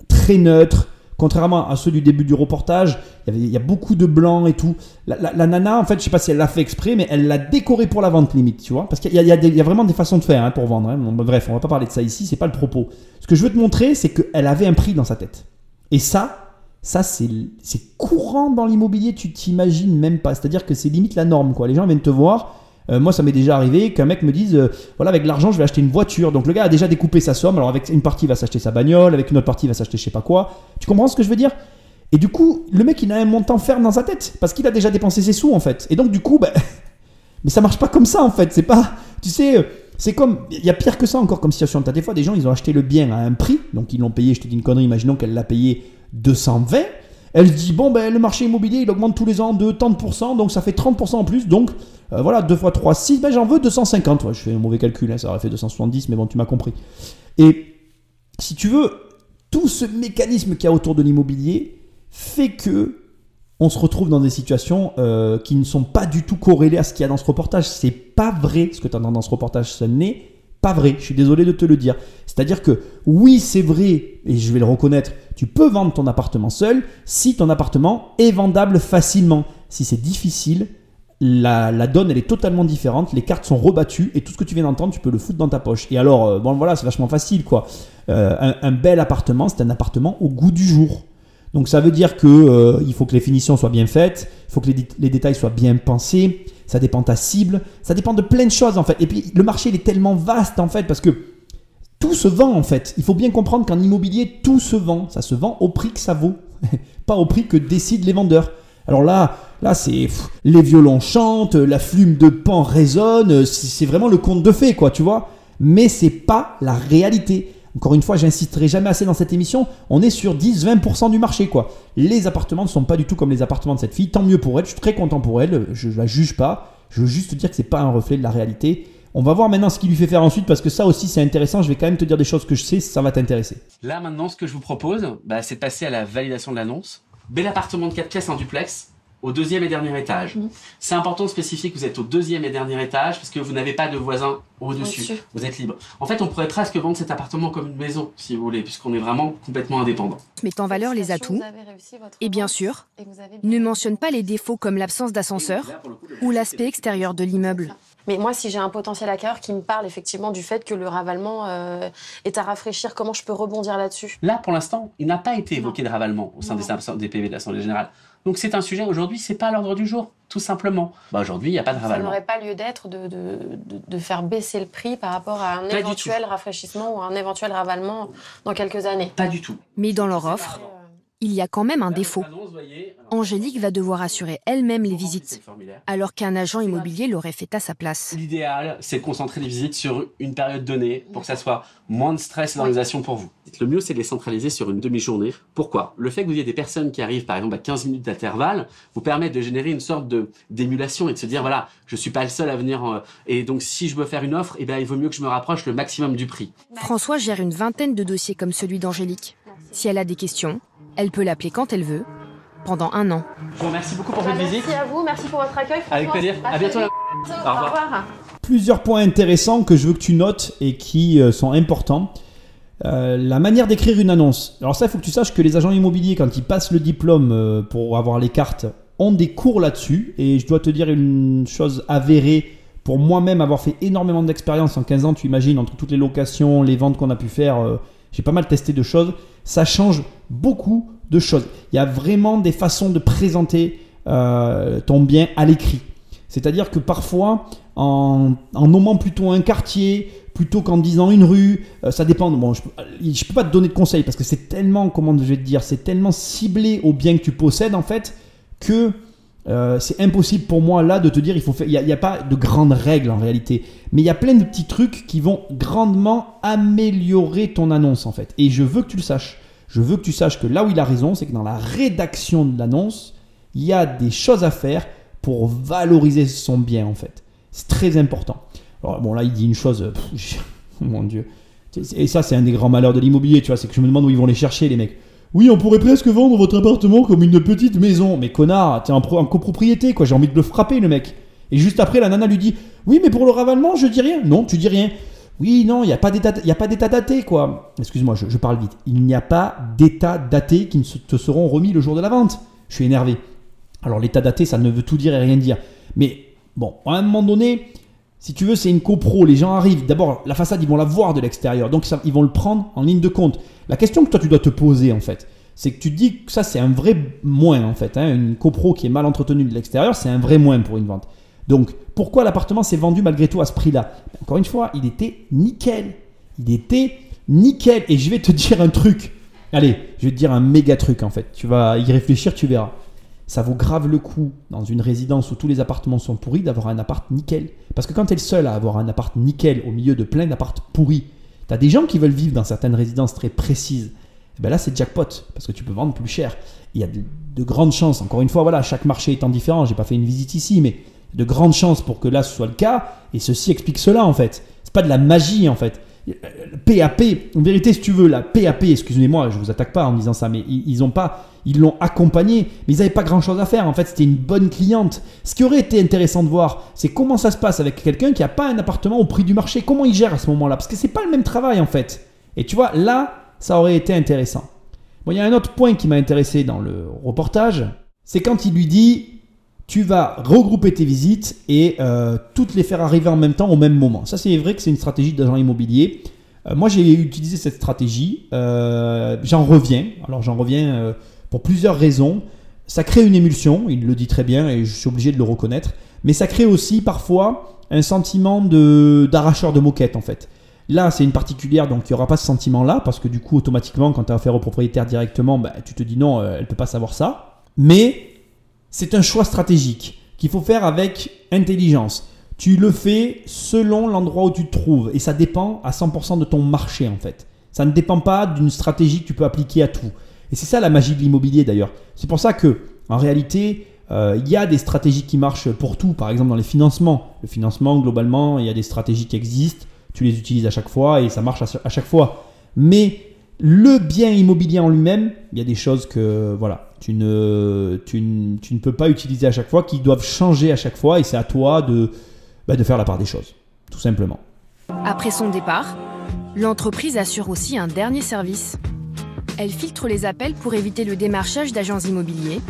très neutre. Contrairement à ceux du début du reportage, il y, a beaucoup de blanc et tout. La, nana, en fait, je sais pas si elle l'a fait exprès, mais elle l'a décoré pour la vente limite, tu vois. Parce qu'il y y a vraiment des façons de faire hein, pour vendre. hein. Bref, on va pas parler de ça ici, c'est pas le propos. Ce que je veux te montrer, c'est qu'elle avait un prix dans sa tête. Et ça, ça c'est courant dans l'immobilier, tu t'imagines même pas. C'est-à-dire que c'est limite la norme, quoi. Les gens viennent te voir. Euh, moi, ça m'est déjà arrivé qu'un mec me dise, euh, voilà, avec l'argent, je vais acheter une voiture. Donc le gars a déjà découpé sa somme. Alors avec une partie, il va s'acheter sa bagnole, avec une autre partie, il va s'acheter je sais pas quoi. Tu comprends ce que je veux dire? Et du coup, le mec, il a un montant ferme dans sa tête parce qu'il a déjà dépensé ses sous en fait. Et donc du coup, ben, mais ça marche pas comme ça en fait. C'est pas, tu sais, euh, c'est comme, il y a pire que ça encore comme situation. T'as des fois des gens, ils ont acheté le bien à un prix, donc ils l'ont payé. Je te dis une connerie, imaginons qu'elle l'a payé 220. Elle se dit bon ben le marché immobilier il augmente tous les ans de tant de pourcents, donc ça fait 30% en plus. Donc euh, voilà 2 fois 3 6, ben j'en veux 250. Ouais, je fais un mauvais calcul, hein, ça aurait fait 270, mais bon tu m'as compris. Et si tu veux, tout ce mécanisme qu'il y a autour de l'immobilier fait que on se retrouve dans des situations euh, qui ne sont pas du tout corrélées à ce qu'il y a dans ce reportage. C'est pas vrai ce que tu entends dans ce reportage, ce n'est pas vrai. Je suis désolé de te le dire. C'est-à-dire que oui, c'est vrai, et je vais le reconnaître, tu peux vendre ton appartement seul si ton appartement est vendable facilement. Si c'est difficile, la, donne elle est totalement différente, les cartes sont rebattues et tout ce que tu viens d'entendre, tu peux le foutre dans ta poche. Et alors, euh, bon voilà, c'est vachement facile quoi. Euh, un, bel appartement, c'est un appartement au goût du jour. Donc ça veut dire que euh, il faut que les finitions soient bien faites, il faut que les, les détails soient bien pensés, ça dépend de ta cible, ça dépend de plein de choses en fait. Et puis le marché il est tellement vaste en fait parce que tout se vend en fait. Il faut bien comprendre qu'en immobilier tout se vend, ça se vend au prix que ça vaut, pas au prix que décident les vendeurs. Alors là, là c'est les violons chantent, la flume de pan résonne, c'est vraiment le conte de fées quoi, tu vois. Mais c'est pas la réalité. Encore une fois, j'insisterai jamais assez dans cette émission. On est sur 10-20% du marché, quoi. Les appartements ne sont pas du tout comme les appartements de cette fille. Tant mieux pour elle. Je suis très content pour elle. Je la juge pas. Je veux juste te dire que c'est pas un reflet de la réalité. On va voir maintenant ce qu'il lui fait faire ensuite parce que ça aussi c'est intéressant. Je vais quand même te dire des choses que je sais. Ça va t'intéresser. Là maintenant, ce que je vous propose, bah, c'est de passer à la validation de l'annonce. Bel appartement de 4 pièces en duplex, au deuxième et dernier étage. C'est important de spécifier que vous êtes au deuxième et dernier étage parce que vous n'avez pas de voisin au-dessus. Vous êtes libre. En fait, on pourrait presque vendre cet appartement comme une maison, si vous voulez, puisqu'on est vraiment complètement indépendant. met en valeur les atouts et bien sûr, ne mentionne pas les défauts comme l'absence d'ascenseur ou l'aspect extérieur de l'immeuble. Mais moi, si j'ai un potentiel acquéreur qui me parle effectivement du fait que le ravalement euh, est à rafraîchir, comment je peux rebondir là-dessus? Là, pour l'instant, il n'a pas été évoqué de ravalement au sein des, des PV de l'Assemblée Générale. Donc c'est un sujet aujourd'hui, c'est pas à l'ordre du jour, tout simplement. Bah, aujourd'hui, il n'y a pas de Ça ravalement. n'aurait pas lieu d'être de, de, de- de faire baisser le prix par rapport à un Pas éventuel rafraîchissement ou un éventuel ravalement dans quelques années. Pas du tout. Mais dans leur offre, il y a quand même un défaut. Angélique va devoir assurer elle-même les visites, alors qu'un agent immobilier l'aurait fait à sa place. L'idéal, c'est de concentrer les visites sur une période donnée pour que ça soit moins de stress et d'organisation pour vous. Le mieux, c'est de les centraliser sur une demi-journée. Pourquoi? Le fait que vous ayez des personnes qui arrivent, par exemple, à 15 minutes d'intervalle, vous permet de générer une sorte de d'émulation et de se dire, voilà, je suis pas le seul à venir. euh, et donc, si je veux faire une offre, eh ben, il vaut mieux que je me rapproche le maximum du prix. François gère une vingtaine de dossiers comme celui d'Angélique. Si elle a des questions, elle peut l'appeler quand elle veut, pendant un an. Je vous remercie beaucoup pour votre visite. Merci à vous, merci pour votre accueil. Avec plaisir. À bientôt. Au Au revoir. revoir. Plusieurs points intéressants que je veux que tu notes et qui euh, sont importants. Euh, la manière d'écrire une annonce. Alors ça, il faut que tu saches que les agents immobiliers, quand ils passent le diplôme euh, pour avoir les cartes, ont des cours là-dessus. Et je dois te dire une chose avérée. Pour moi-même avoir fait énormément d'expérience en 15 ans, tu imagines, entre toutes les locations, les ventes qu'on a pu faire, euh, j'ai pas mal testé de choses. Ça change beaucoup de choses. Il y a vraiment des façons de présenter euh, ton bien à l'écrit. C'est-à-dire que parfois, en, nommant plutôt un quartier, plutôt qu'en disant une rue, euh, ça dépend. Bon, je, je peux pas te donner de conseils parce que c'est tellement, comment je vais te dire, c'est tellement ciblé au bien que tu possèdes en fait que euh, c'est impossible pour moi là de te dire il faut. Il n'y a, pas de grandes règles en réalité, mais il y a plein de petits trucs qui vont grandement améliorer ton annonce en fait. Et je veux que tu le saches. Je veux que tu saches que là où il a raison, c'est que dans la rédaction de l'annonce, il y a des choses à faire pour valoriser son bien en fait. C'est très important. Alors bon là il dit une chose, oh mon dieu. Et ça c'est un des grands malheurs de l'immobilier, tu vois, c'est que je me demande où ils vont les chercher les mecs. Oui, on pourrait presque vendre votre appartement comme une petite maison. Mais connard, t'es en, en copropriété quoi, j'ai envie de le frapper le mec. Et juste après, la nana lui dit Oui, mais pour le ravalement, je dis rien. Non, tu dis rien. Oui, non, il n'y a pas d'état, daté, quoi. Excuse-moi, je, je, parle vite. Il n'y a pas d'état daté qui ne te seront remis le jour de la vente. Je suis énervé. Alors l'état daté, ça ne veut tout dire et rien dire. Mais bon, à un moment donné, si tu veux, c'est une copro. Les gens arrivent. D'abord, la façade, ils vont la voir de l'extérieur. Donc, ça, ils vont le prendre en ligne de compte. La question que toi, tu dois te poser, en fait, c'est que tu te dis que ça, c'est un vrai moins, en fait. Hein. Une copro qui est mal entretenue de l'extérieur, c'est un vrai moins pour une vente. Donc, pourquoi l'appartement s'est vendu malgré tout à ce prix-là? Encore une fois, il était nickel. Il était nickel. Et je vais te dire un truc. Allez, je vais te dire un méga truc, en fait. Tu vas y réfléchir, tu verras ça vaut grave le coup dans une résidence où tous les appartements sont pourris d'avoir un appart nickel. Parce que quand tu es le seul à avoir un appart nickel au milieu de plein d'apparts pourris, tu as des gens qui veulent vivre dans certaines résidences très précises. Et eh ben là, c'est jackpot parce que tu peux vendre plus cher. Il y a de, grandes chances. Encore une fois, voilà, chaque marché étant différent. J'ai pas fait une visite ici, mais de grandes chances pour que là ce soit le cas. Et ceci explique cela en fait. C'est pas de la magie en fait. PAP, en vérité, si tu veux, la PAP, excusez-moi, je vous attaque pas en disant ça, mais ils pas, ils l'ont accompagnée, mais ils n'avaient pas grand chose à faire. En fait, c'était une bonne cliente. Ce qui aurait été intéressant de voir, c'est comment ça se passe avec quelqu'un qui n'a pas un appartement au prix du marché. Comment il gère à ce moment-là? Parce que c'est pas le même travail en fait. Et tu vois, là, ça aurait été intéressant. Bon, il y a un autre point qui m'a intéressé dans le reportage, c'est quand il lui dit tu vas regrouper tes visites et euh, toutes les faire arriver en même temps au même moment. Ça, c'est vrai que c'est une stratégie d'agent immobilier. Euh, moi, j'ai utilisé cette stratégie. Euh, j'en reviens. Alors, j'en reviens pour plusieurs raisons. Ça crée une émulsion, il le dit très bien et je suis obligé de le reconnaître. Mais ça crée aussi parfois un sentiment d'arracheur de, moquette en fait. Là, c'est une particulière, donc il n'y aura pas ce sentiment-là, parce que du coup, automatiquement, quand tu as affaire au propriétaire directement, bah, tu te dis non, elle ne peut pas savoir ça. Mais c'est un choix stratégique qu'il faut faire avec intelligence. Tu le fais selon l'endroit où tu te trouves et ça dépend à 100% de ton marché en fait. Ça ne dépend pas d'une stratégie que tu peux appliquer à tout. Et c'est ça la magie de l'immobilier d'ailleurs. C'est pour ça que en réalité, euh, il y a des stratégies qui marchent pour tout. Par exemple dans les financements. Le financement globalement, il y a des stratégies qui existent. Tu les utilises à chaque fois et ça marche à chaque fois. Mais le bien immobilier en lui-même, il y a des choses que voilà, tu ne, tu, ne, peux pas utiliser à chaque fois, qui doivent changer à chaque fois, et c'est à toi de, bah, de faire la part des choses, tout simplement. Après son départ, l'entreprise assure aussi un dernier service. Elle filtre les appels pour éviter le démarchage d'agents immobiliers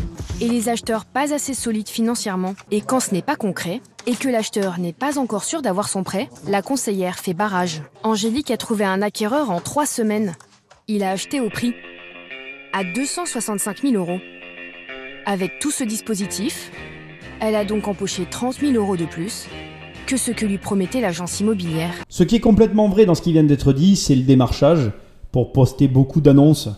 et les acheteurs pas assez solides financièrement. Et quand ce n'est pas concret, et que l'acheteur n'est pas encore sûr d'avoir son prêt, la conseillère fait barrage. Angélique a trouvé un acquéreur en trois semaines. Il a acheté au prix à 265 000 euros. Avec tout ce dispositif, elle a donc empoché 30 000 euros de plus que ce que lui promettait l'agence immobilière. Ce qui est complètement vrai dans ce qui vient d'être dit, c'est le démarchage. Pour poster beaucoup d'annonces,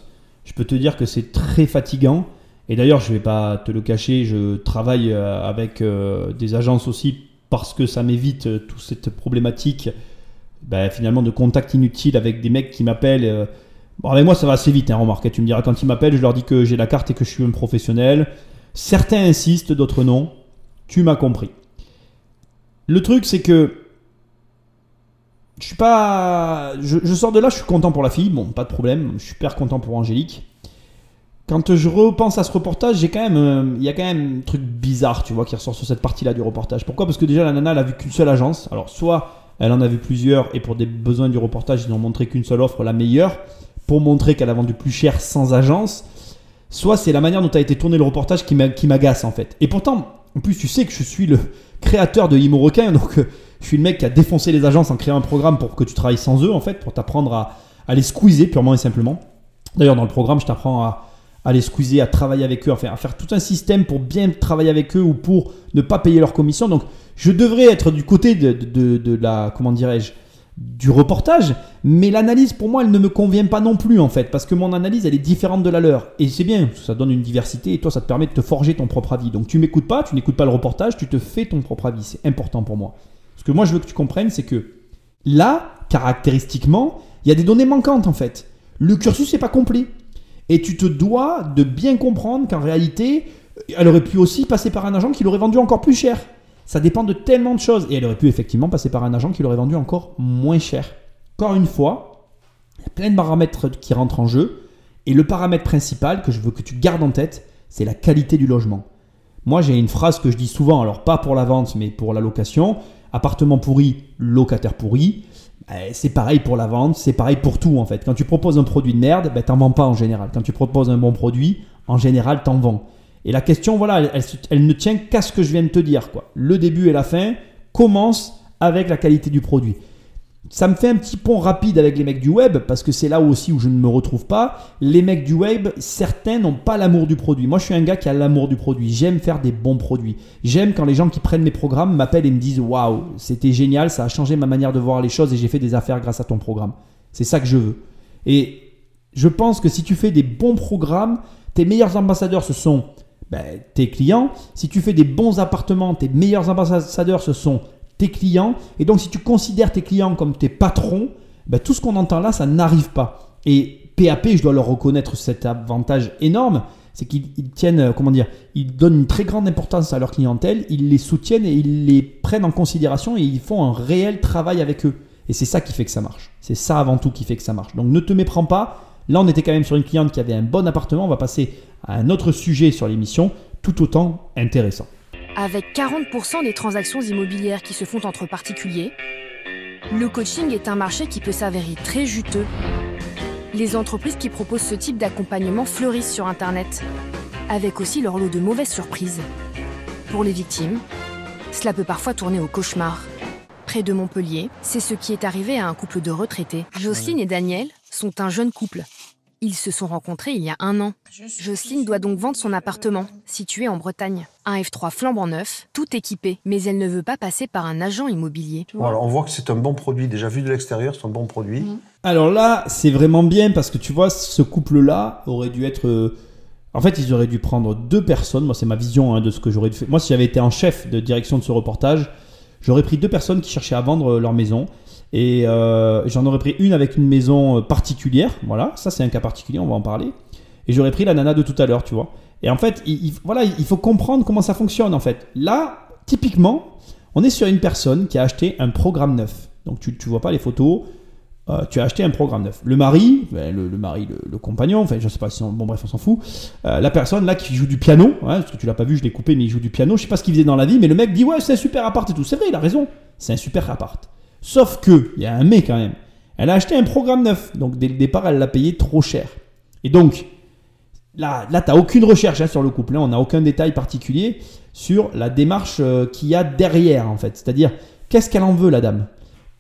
je peux te dire que c'est très fatigant. Et d'ailleurs, je ne vais pas te le cacher, je travaille euh, avec euh, des agences aussi parce que ça m'évite euh, toute cette problématique ben, finalement de contact inutile avec des mecs qui m'appellent Bon, avec moi, ça va assez vite, hein, remarque. Tu me diras, quand ils m'appellent, je leur dis que j'ai la carte et que je suis un professionnel. Certains insistent, d'autres non. Tu m'as compris. Le truc, c'est que. Je suis pas. Je, sors de là, je suis content pour la fille. Bon, pas de problème. Je suis super content pour Angélique. Quand je repense à ce reportage, j'ai quand même, euh, il y a quand même un truc bizarre, tu vois, qui ressort sur cette partie-là du reportage. Pourquoi? Parce que déjà la nana, elle a vu qu'une seule agence. Alors soit elle en a vu plusieurs et pour des besoins du reportage, ils n'ont montré qu'une seule offre, la meilleure pour montrer qu'elle a vendu plus cher sans agence, soit c'est la manière dont a été tourné le reportage qui m'agace en fait. Et pourtant, en plus, tu sais que je suis le créateur de Imo Requin, donc euh, je suis le mec qui a défoncé les agences en créant un programme pour que tu travailles sans eux en fait, pour t'apprendre à, les squeezer purement et simplement. D'ailleurs, dans le programme, je t'apprends à, à, les squeezer, à travailler avec eux, enfin, à faire tout un système pour bien travailler avec eux ou pour ne pas payer leur commission. Donc, je devrais être du côté de la, comment dirais-je, du reportage, mais l'analyse pour moi elle ne me convient pas non plus en fait, parce que mon analyse elle est différente de la leur. Et c'est bien, ça donne une diversité et toi ça te permet de te forger ton propre avis. Donc tu m'écoutes pas, tu n'écoutes pas le reportage, tu te fais ton propre avis, c'est important pour moi. Ce que moi je veux que tu comprennes c'est que là, caractéristiquement, il y a des données manquantes en fait. Le cursus n'est pas complet. Et tu te dois de bien comprendre qu'en réalité, elle aurait pu aussi passer par un agent qui l'aurait vendu encore plus cher. Ça dépend de tellement de choses. Et elle aurait pu effectivement passer par un agent qui l'aurait vendu encore moins cher. Encore une fois, il y a plein de paramètres qui rentrent en jeu. Et le paramètre principal que je veux que tu gardes en tête, c'est la qualité du logement. Moi, j'ai une phrase que je dis souvent, alors pas pour la vente, mais pour la location. Appartement pourri, locataire pourri. Eh, C'est pareil pour la vente, c'est pareil pour tout en fait. Quand tu proposes un produit de merde, ben, t'en vends pas en général. Quand tu proposes un bon produit, en général, t'en vends. Et la question, voilà, elle, ne tient qu'à ce que je viens de te dire. Quoi. Le début et la fin commencent avec la qualité du produit. Ça me fait un petit pont rapide avec les mecs du web, parce que c'est là aussi où je ne me retrouve pas. Les mecs du web, certains n'ont pas l'amour du produit. Moi, je suis un gars qui a l'amour du produit. J'aime faire des bons produits. J'aime quand les gens qui prennent mes programmes m'appellent et me disent Waouh, c'était génial, ça a changé ma manière de voir les choses et j'ai fait des affaires grâce à ton programme. C'est ça que je veux. Et je pense que si tu fais des bons programmes, tes meilleurs ambassadeurs, ce sont ben, tes clients. Si tu fais des bons appartements, tes meilleurs ambassadeurs, ce sont tes clients. Et donc, si tu considères tes clients comme tes patrons, ben, tout ce qu'on entend là, ça n'arrive pas. Et PAP, je dois leur reconnaître cet avantage énorme, c'est qu'ils ils tiennent, euh, comment dire, ils donnent une très grande importance à leur clientèle, ils les soutiennent et ils les prennent en considération et ils font un réel travail avec eux. Et c'est ça qui fait que ça marche. C'est ça avant tout qui fait que ça marche. Donc ne te méprends pas. Là, on était quand même sur une cliente qui avait un bon appartement. On va passer à un autre sujet sur l'émission, tout autant intéressant. Avec 40% des transactions immobilières qui se font entre particuliers, le coaching est un marché qui peut s'avérer très juteux. Les entreprises qui proposent ce type d'accompagnement fleurissent sur Internet, avec aussi leur lot de mauvaises surprises. Pour les victimes, cela peut parfois tourner au cauchemar. Près de Montpellier, c'est ce qui est arrivé à un couple de retraités. Jocelyne et Daniel sont un jeune couple. Ils se sont rencontrés il y a un an. Jocelyne doit donc vendre son appartement, situé en Bretagne. Un F3 flambant neuf, tout équipé, mais elle ne veut pas passer par un agent immobilier. Bon, alors on voit que c'est un bon produit. Déjà vu de l'extérieur, c'est un bon produit. Alors là, c'est vraiment bien parce que tu vois, ce couple-là aurait dû être. euh, En fait, ils auraient dû prendre deux personnes. Moi, c'est ma vision hein, de ce que j'aurais dû faire. Moi, si j'avais été en chef de direction de ce reportage, j'aurais pris deux personnes qui cherchaient à vendre euh, leur maison. Et euh, j'en aurais pris une avec une maison euh, particulière. Voilà, ça, c'est un cas particulier, on va en parler. Et j'aurais pris la nana de tout à l'heure, tu vois. Et en fait, il, il- voilà, il faut comprendre comment ça fonctionne, en fait. Là, typiquement, on est sur une personne qui a acheté un programme neuf. Donc, tu ne vois pas les photos. Euh, tu as acheté un programme neuf. Le mari, ben, le, mari, le, compagnon, enfin je sais pas si on- bon bref on s'en fout. La personne là qui joue du piano, hein, parce que tu l'as pas vu, je l'ai coupé, mais il joue du piano. Je sais pas ce qu'il faisait dans la vie, mais le mec dit ouais c'est un super appart et tout. C'est vrai, il a raison. C'est un super appart. Sauf que il y a un mais quand même. Elle a acheté un programme neuf, donc dès le départ elle l'a payé trop cher. Et donc là, là t'as aucune recherche hein, sur le couple. Là, on n'a aucun détail particulier sur la démarche euh, qu'il y a derrière en fait. C'est-à-dire qu'est-ce qu'elle en veut la dame?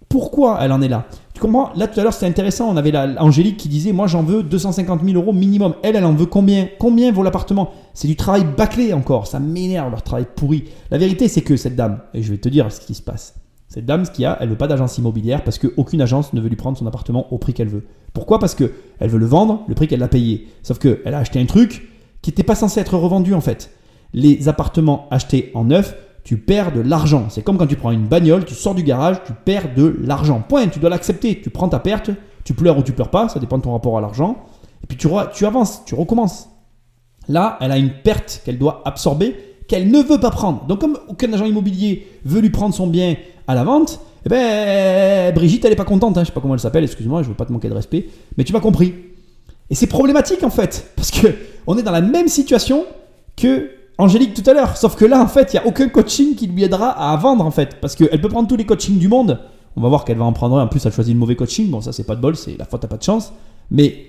Pourquoi elle en est là? Tu comprends? Là tout à l'heure c'était intéressant, on avait la, Angélique qui disait moi j'en veux 250 000 euros minimum. Elle, elle en veut combien? Combien vaut l'appartement? C'est du travail bâclé encore, ça m'énerve leur travail pourri. La vérité c'est que cette dame, et je vais te dire ce qui se passe, cette dame ce qu'il y a, elle veut pas d'agence immobilière parce qu'aucune agence ne veut lui prendre son appartement au prix qu'elle veut. Pourquoi? Parce que elle veut le vendre, le prix qu'elle l'a payé. Sauf qu'elle a acheté un truc qui n'était pas censé être revendu en fait. Les appartements achetés en neuf, tu perds de l'argent. C'est comme quand tu prends une bagnole, tu sors du garage, tu perds de l'argent. Point, tu dois l'accepter. Tu prends ta perte, tu pleures ou tu pleures pas, ça dépend de ton rapport à l'argent. Et puis tu, tu avances, tu recommences. Là, elle a une perte qu'elle doit absorber, qu'elle ne veut pas prendre. Donc comme aucun agent immobilier veut lui prendre son bien à la vente, eh ben, Brigitte, elle n'est pas contente. Hein. Je sais pas comment elle s'appelle, excuse-moi, je veux pas te manquer de respect. Mais tu m'as compris. Et c'est problématique en fait, parce que on est dans la même situation que Angélique tout à l'heure. Sauf que là, en fait, il n'y a aucun coaching qui lui aidera à vendre en fait, parce qu'elle peut prendre tous les coachings du monde. On va voir qu'elle va en prendre un. En plus, elle choisit le mauvais coaching. Bon, ça c'est pas de bol, c'est la faute à pas de chance. Mais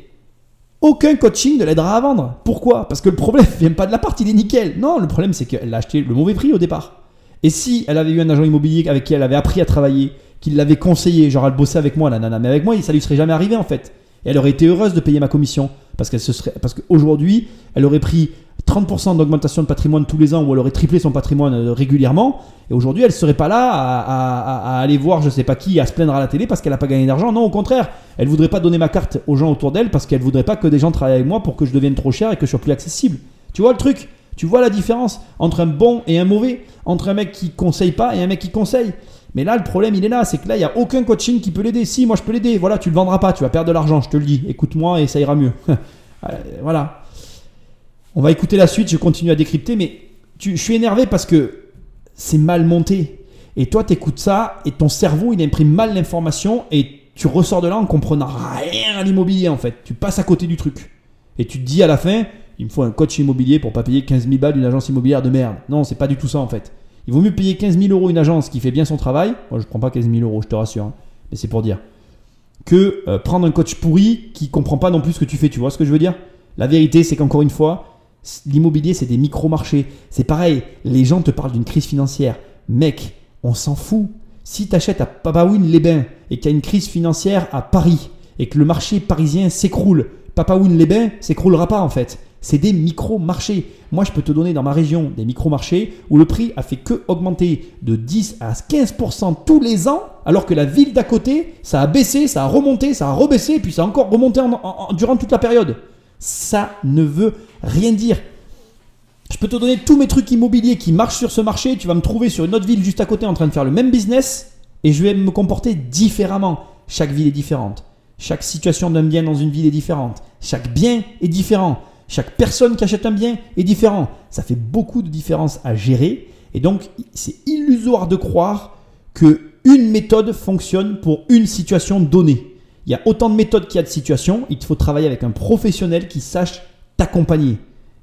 aucun coaching ne l'aidera à vendre. Pourquoi? Parce que le problème vient pas de la part, il est nickel. Non, le problème c'est qu'elle a acheté le mauvais prix au départ. Et si elle avait eu un agent immobilier avec qui elle avait appris à travailler, qui l'avait conseillé, genre elle bossait avec moi, la nana, mais avec moi, ça lui serait jamais arrivé en fait. Et elle aurait été heureuse de payer ma commission. Parce qu'elle se serait, parce qu'aujourd'hui, elle aurait pris 30% d'augmentation de patrimoine tous les ans, ou elle aurait triplé son patrimoine euh, régulièrement. Et aujourd'hui, elle serait pas là à, aller voir je sais pas qui, à se plaindre à la télé parce qu'elle a pas gagné d'argent. Non, au contraire, elle voudrait pas donner ma carte aux gens autour d'elle parce qu'elle voudrait pas que des gens travaillent avec moi pour que je devienne trop cher et que je sois plus accessible. Tu vois le truc? Tu vois la différence entre un bon et un mauvais Entre un mec qui conseille pas et un mec qui conseille mais là, le problème, il est là, c'est que là, il n'y a aucun coaching qui peut l'aider. Si, moi, je peux l'aider. Voilà, tu le vendras pas, tu vas perdre de l'argent, je te le dis. Écoute-moi et ça ira mieux. Euh, voilà. On va écouter la suite, je continue à décrypter, mais je suis énervé parce que c'est mal monté. Et toi, tu écoutes ça et ton cerveau, il imprime mal l'information et tu ressors de là en comprenant rien à l'immobilier, en fait. Tu passes à côté du truc. Et tu te dis à la fin, il me faut un coach immobilier pour pas payer 15 000 balles d'une agence immobilière de merde. Non, c'est pas du tout ça en fait. Il vaut mieux payer 15 000 euros une agence qui fait bien son travail. Moi, je prends pas 15 000 euros, je te rassure. hein. Mais c'est pour dire. Que euh, prendre un coach pourri qui comprend pas non plus ce que tu fais. Tu vois ce que je veux dire? La vérité, c'est qu'encore une fois, l'immobilier, c'est des micro-marchés. C'est pareil. Les gens te parlent d'une crise financière. Mec, on s'en fout. Si tu à Papawin-les-Bains et qu'il y a une crise financière à Paris et que le marché parisien s'écroule, Papawin-les-Bains s'écroulera pas en fait. C'est des micro-marchés. Moi, je peux te donner dans ma région des micro-marchés où le prix a fait que augmenter de 10 à 15% tous les ans, alors que la ville d'à côté, ça a baissé, ça a remonté, ça a rebaissé, puis ça a encore remonté durant toute la période. Ça ne veut rien dire. Je peux te donner tous mes trucs immobiliers qui marchent sur ce marché. Tu vas me trouver sur une autre ville juste à côté en train de faire le même business et je vais me comporter différemment. Chaque ville est différente. Chaque situation d'un bien dans une ville est différente. Chaque bien est différent. Chaque personne qui achète un bien est différent. Ça fait beaucoup de différences à gérer et donc c'est illusoire de croire que une méthode fonctionne pour une situation donnée. Il y a autant de méthodes qu'il y a de situations. Il faut travailler avec un professionnel qui sache t'accompagner.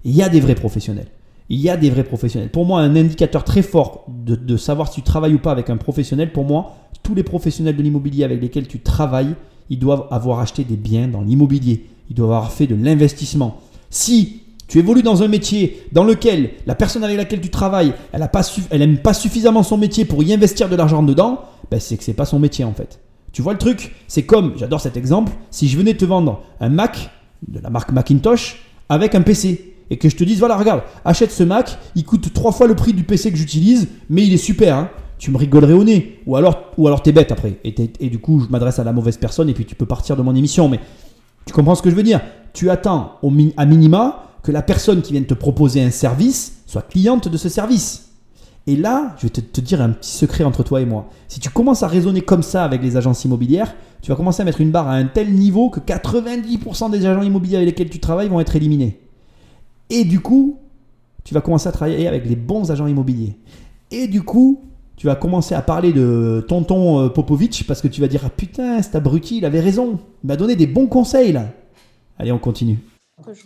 Il y a des vrais professionnels. Il y a des vrais professionnels. Pour moi, un indicateur très fort de, de savoir si tu travailles ou pas avec un professionnel, pour moi, tous les professionnels de l'immobilier avec lesquels tu travailles, ils doivent avoir acheté des biens dans l'immobilier. Ils doivent avoir fait de l'investissement. Si tu évolues dans un métier dans lequel la personne avec laquelle tu travailles, elle n'aime pas, pas suffisamment son métier pour y investir de l'argent dedans, ben c'est que c'est pas son métier en fait. Tu vois le truc? C'est comme, j'adore cet exemple, si je venais te vendre un Mac de la marque Macintosh avec un PC et que je te dise voilà regarde achète ce Mac il coûte trois fois le prix du PC que j'utilise mais il est super hein. tu me rigolerais au nez ou alors ou alors t'es bête après et du coup je m'adresse à la mauvaise personne et puis tu peux partir de mon émission mais tu comprends ce que je veux dire? Tu attends à minima que la personne qui vient te proposer un service soit cliente de ce service et là, je vais te, te dire un petit secret entre toi et moi. Si tu commences à raisonner comme ça avec les agences immobilières, tu vas commencer à mettre une barre à un tel niveau que 90% des agents immobiliers avec lesquels tu travailles vont être éliminés. Et du coup, tu vas commencer à travailler avec les bons agents immobiliers. Et du coup, tu vas commencer à parler de tonton euh, Popovic parce que tu vas dire ah, putain, cet abruti, il avait raison. Il m'a donné des bons conseils là. Allez, on continue.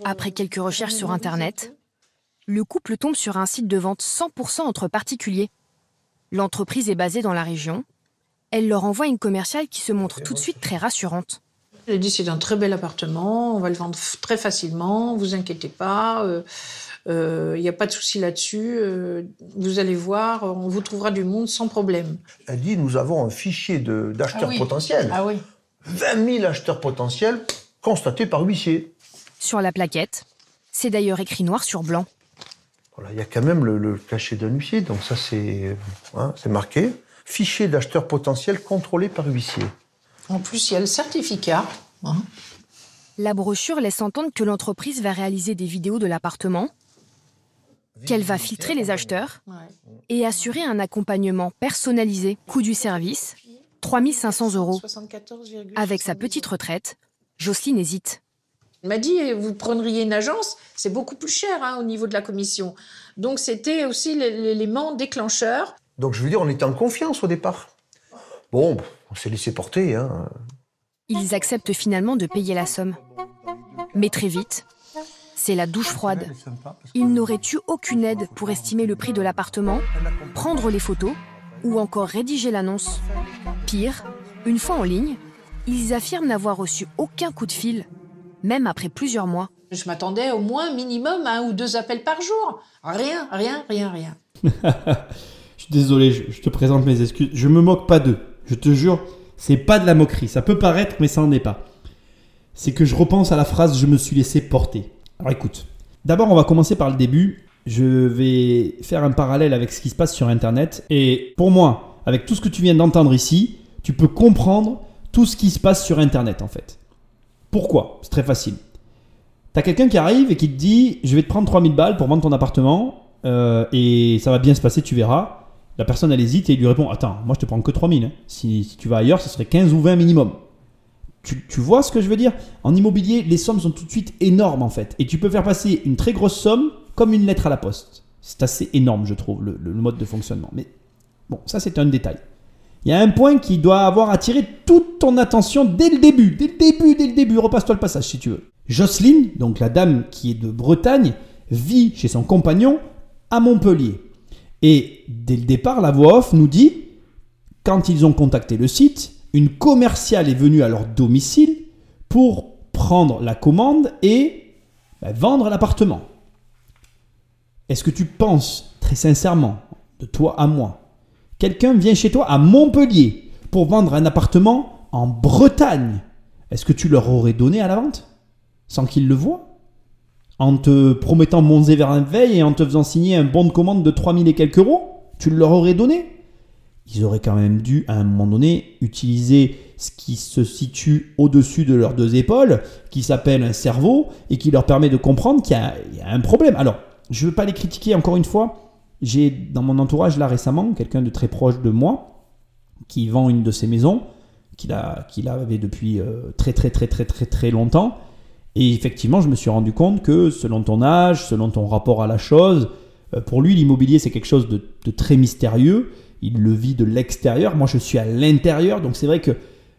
Après quelques recherches sur Internet, le couple tombe sur un site de vente 100% entre particuliers. L'entreprise est basée dans la région. Elle leur envoie une commerciale qui se montre tout de suite très rassurante. Elle a dit c'est un très bel appartement, on va le vendre très facilement, vous inquiétez pas, il n'y a pas de souci là-dessus, euh, vous allez voir, on vous trouvera du monde sans problème. Elle dit nous avons un fichier d'acheteurs Ah oui. potentiels. Ah oui. 20 000 acheteurs potentiels constatés par huissier. Sur la plaquette, c'est d'ailleurs écrit noir sur blanc. Voilà, il y a quand même le, le cachet d'un huissier, donc ça c'est hein, c'est marqué. Fichier d'acheteurs potentiels contrôlé par huissier. En plus, il y a le certificat. hein. La brochure laisse entendre que l'entreprise va réaliser des vidéos de l'appartement, qu'elle va filtrer les acheteurs et assurer un accompagnement personnalisé. Coût du service 3500 euros. 74,72. Avec sa petite retraite, Jocelyne hésite. Elle m'a dit, vous prendriez une agence, c'est beaucoup plus cher hein, au niveau de la commission. Donc c'était aussi l'é- l'élément déclencheur. Donc je veux dire, on était en confiance au départ. Bon, on s'est laissé porter. Hein. Ils acceptent finalement de payer la somme. Mais très vite, c'est la douche froide. Ils n'auraient eu aucune aide pour estimer le prix de l'appartement, prendre les photos ou encore rédiger l'annonce. Pire, une fois en ligne, ils affirment n'avoir reçu aucun coup de fil, même après plusieurs mois. Je m'attendais au moins minimum à un ou deux appels par jour. Rien, rien, rien, rien. Je suis désolé, je, je te présente mes excuses. Je me moque pas d'eux. Je te jure, c'est pas de la moquerie. Ça peut paraître, mais ça n'en est pas. C'est que je repense à la phrase je me suis laissé porter. Alors écoute, d'abord on va commencer par le début. Je vais faire un parallèle avec ce qui se passe sur Internet. Et pour moi, avec tout ce que tu viens d'entendre ici, tu peux comprendre tout ce qui se passe sur Internet en fait. Pourquoi? C'est très facile. T'as quelqu'un qui arrive et qui te dit Je vais te prendre 3000 balles pour vendre ton appartement euh, et ça va bien se passer, tu verras. La personne elle hésite et il lui répond Attends, moi je te prends que 3000. hein. Si, si tu vas ailleurs, ce serait 15 ou 20 minimum. Tu, vois ce que je veux dire? En immobilier, les sommes sont tout de suite énormes en fait. Et tu peux faire passer une très grosse somme comme une lettre à la poste. C'est assez énorme, je trouve, le, le mode de fonctionnement. Mais bon, ça c'est un détail. Il y a un point qui doit avoir attiré toute ton attention dès le début. Dès le début, dès le début. Repasse-toi le passage si tu veux. Jocelyne, donc la dame qui est de Bretagne, vit chez son compagnon à Montpellier. Et dès le départ, la voix off nous dit, quand ils ont contacté le site, une commerciale est venue à leur domicile pour prendre la commande et bah, vendre l'appartement. Est-ce que tu penses, très sincèrement, de toi à moi, quelqu'un vient chez toi à Montpellier pour vendre un appartement en Bretagne Est-ce que tu leur aurais donné à la vente sans qu'ils le voient? En te promettant monts et veille et en te faisant signer un bon de commande de 3000 et quelques euros Tu leur aurais donné? Ils auraient quand même dû, à un moment donné, utiliser ce qui se situe au-dessus de leurs deux épaules, qui s'appelle un cerveau, et qui leur permet de comprendre qu'il y, a un problème. Alors, je ne veux pas les critiquer encore une fois. J'ai dans mon entourage là récemment quelqu'un de très proche de moi qui vend une de ses maisons, qu'il avait depuis euh, très très très très très très longtemps et effectivement, je me suis rendu compte que selon ton âge, selon ton rapport à la chose, euh, pour lui, l'immobilier, c'est quelque chose de, très mystérieux. Il le vit de l'extérieur. Moi, je suis à l'intérieur. Donc, c'est vrai que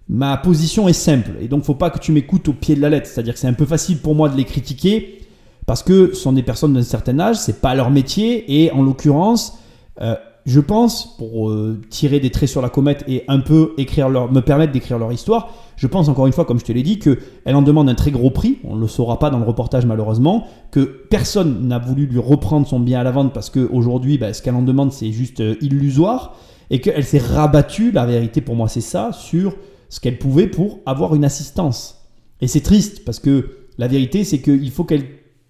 ma position est simple. Et donc, faut pas que tu m'écoutes au pied de la lettre. C'est-à-dire que c'est un peu facile pour moi de les critiquer parce que ce sont des personnes d'un certain âge, c'est pas leur métier. Et en l'occurrence, euh, je pense, pour euh, tirer des traits sur la comète et un peu écrire leur, me permettre d'écrire leur histoire, je pense encore une fois, comme je te l'ai dit, qu'elle en demande un très gros prix. On ne le saura pas dans le reportage malheureusement. Que personne n'a voulu lui reprendre son bien à la vente parce qu'aujourd'hui, bah, ce qu'elle en demande, c'est juste euh, illusoire. Et qu'elle s'est rabattue, la vérité pour moi, c'est ça, sur ce qu'elle pouvait pour avoir une assistance. Et c'est triste parce que la vérité, c'est qu'il faut qu'elle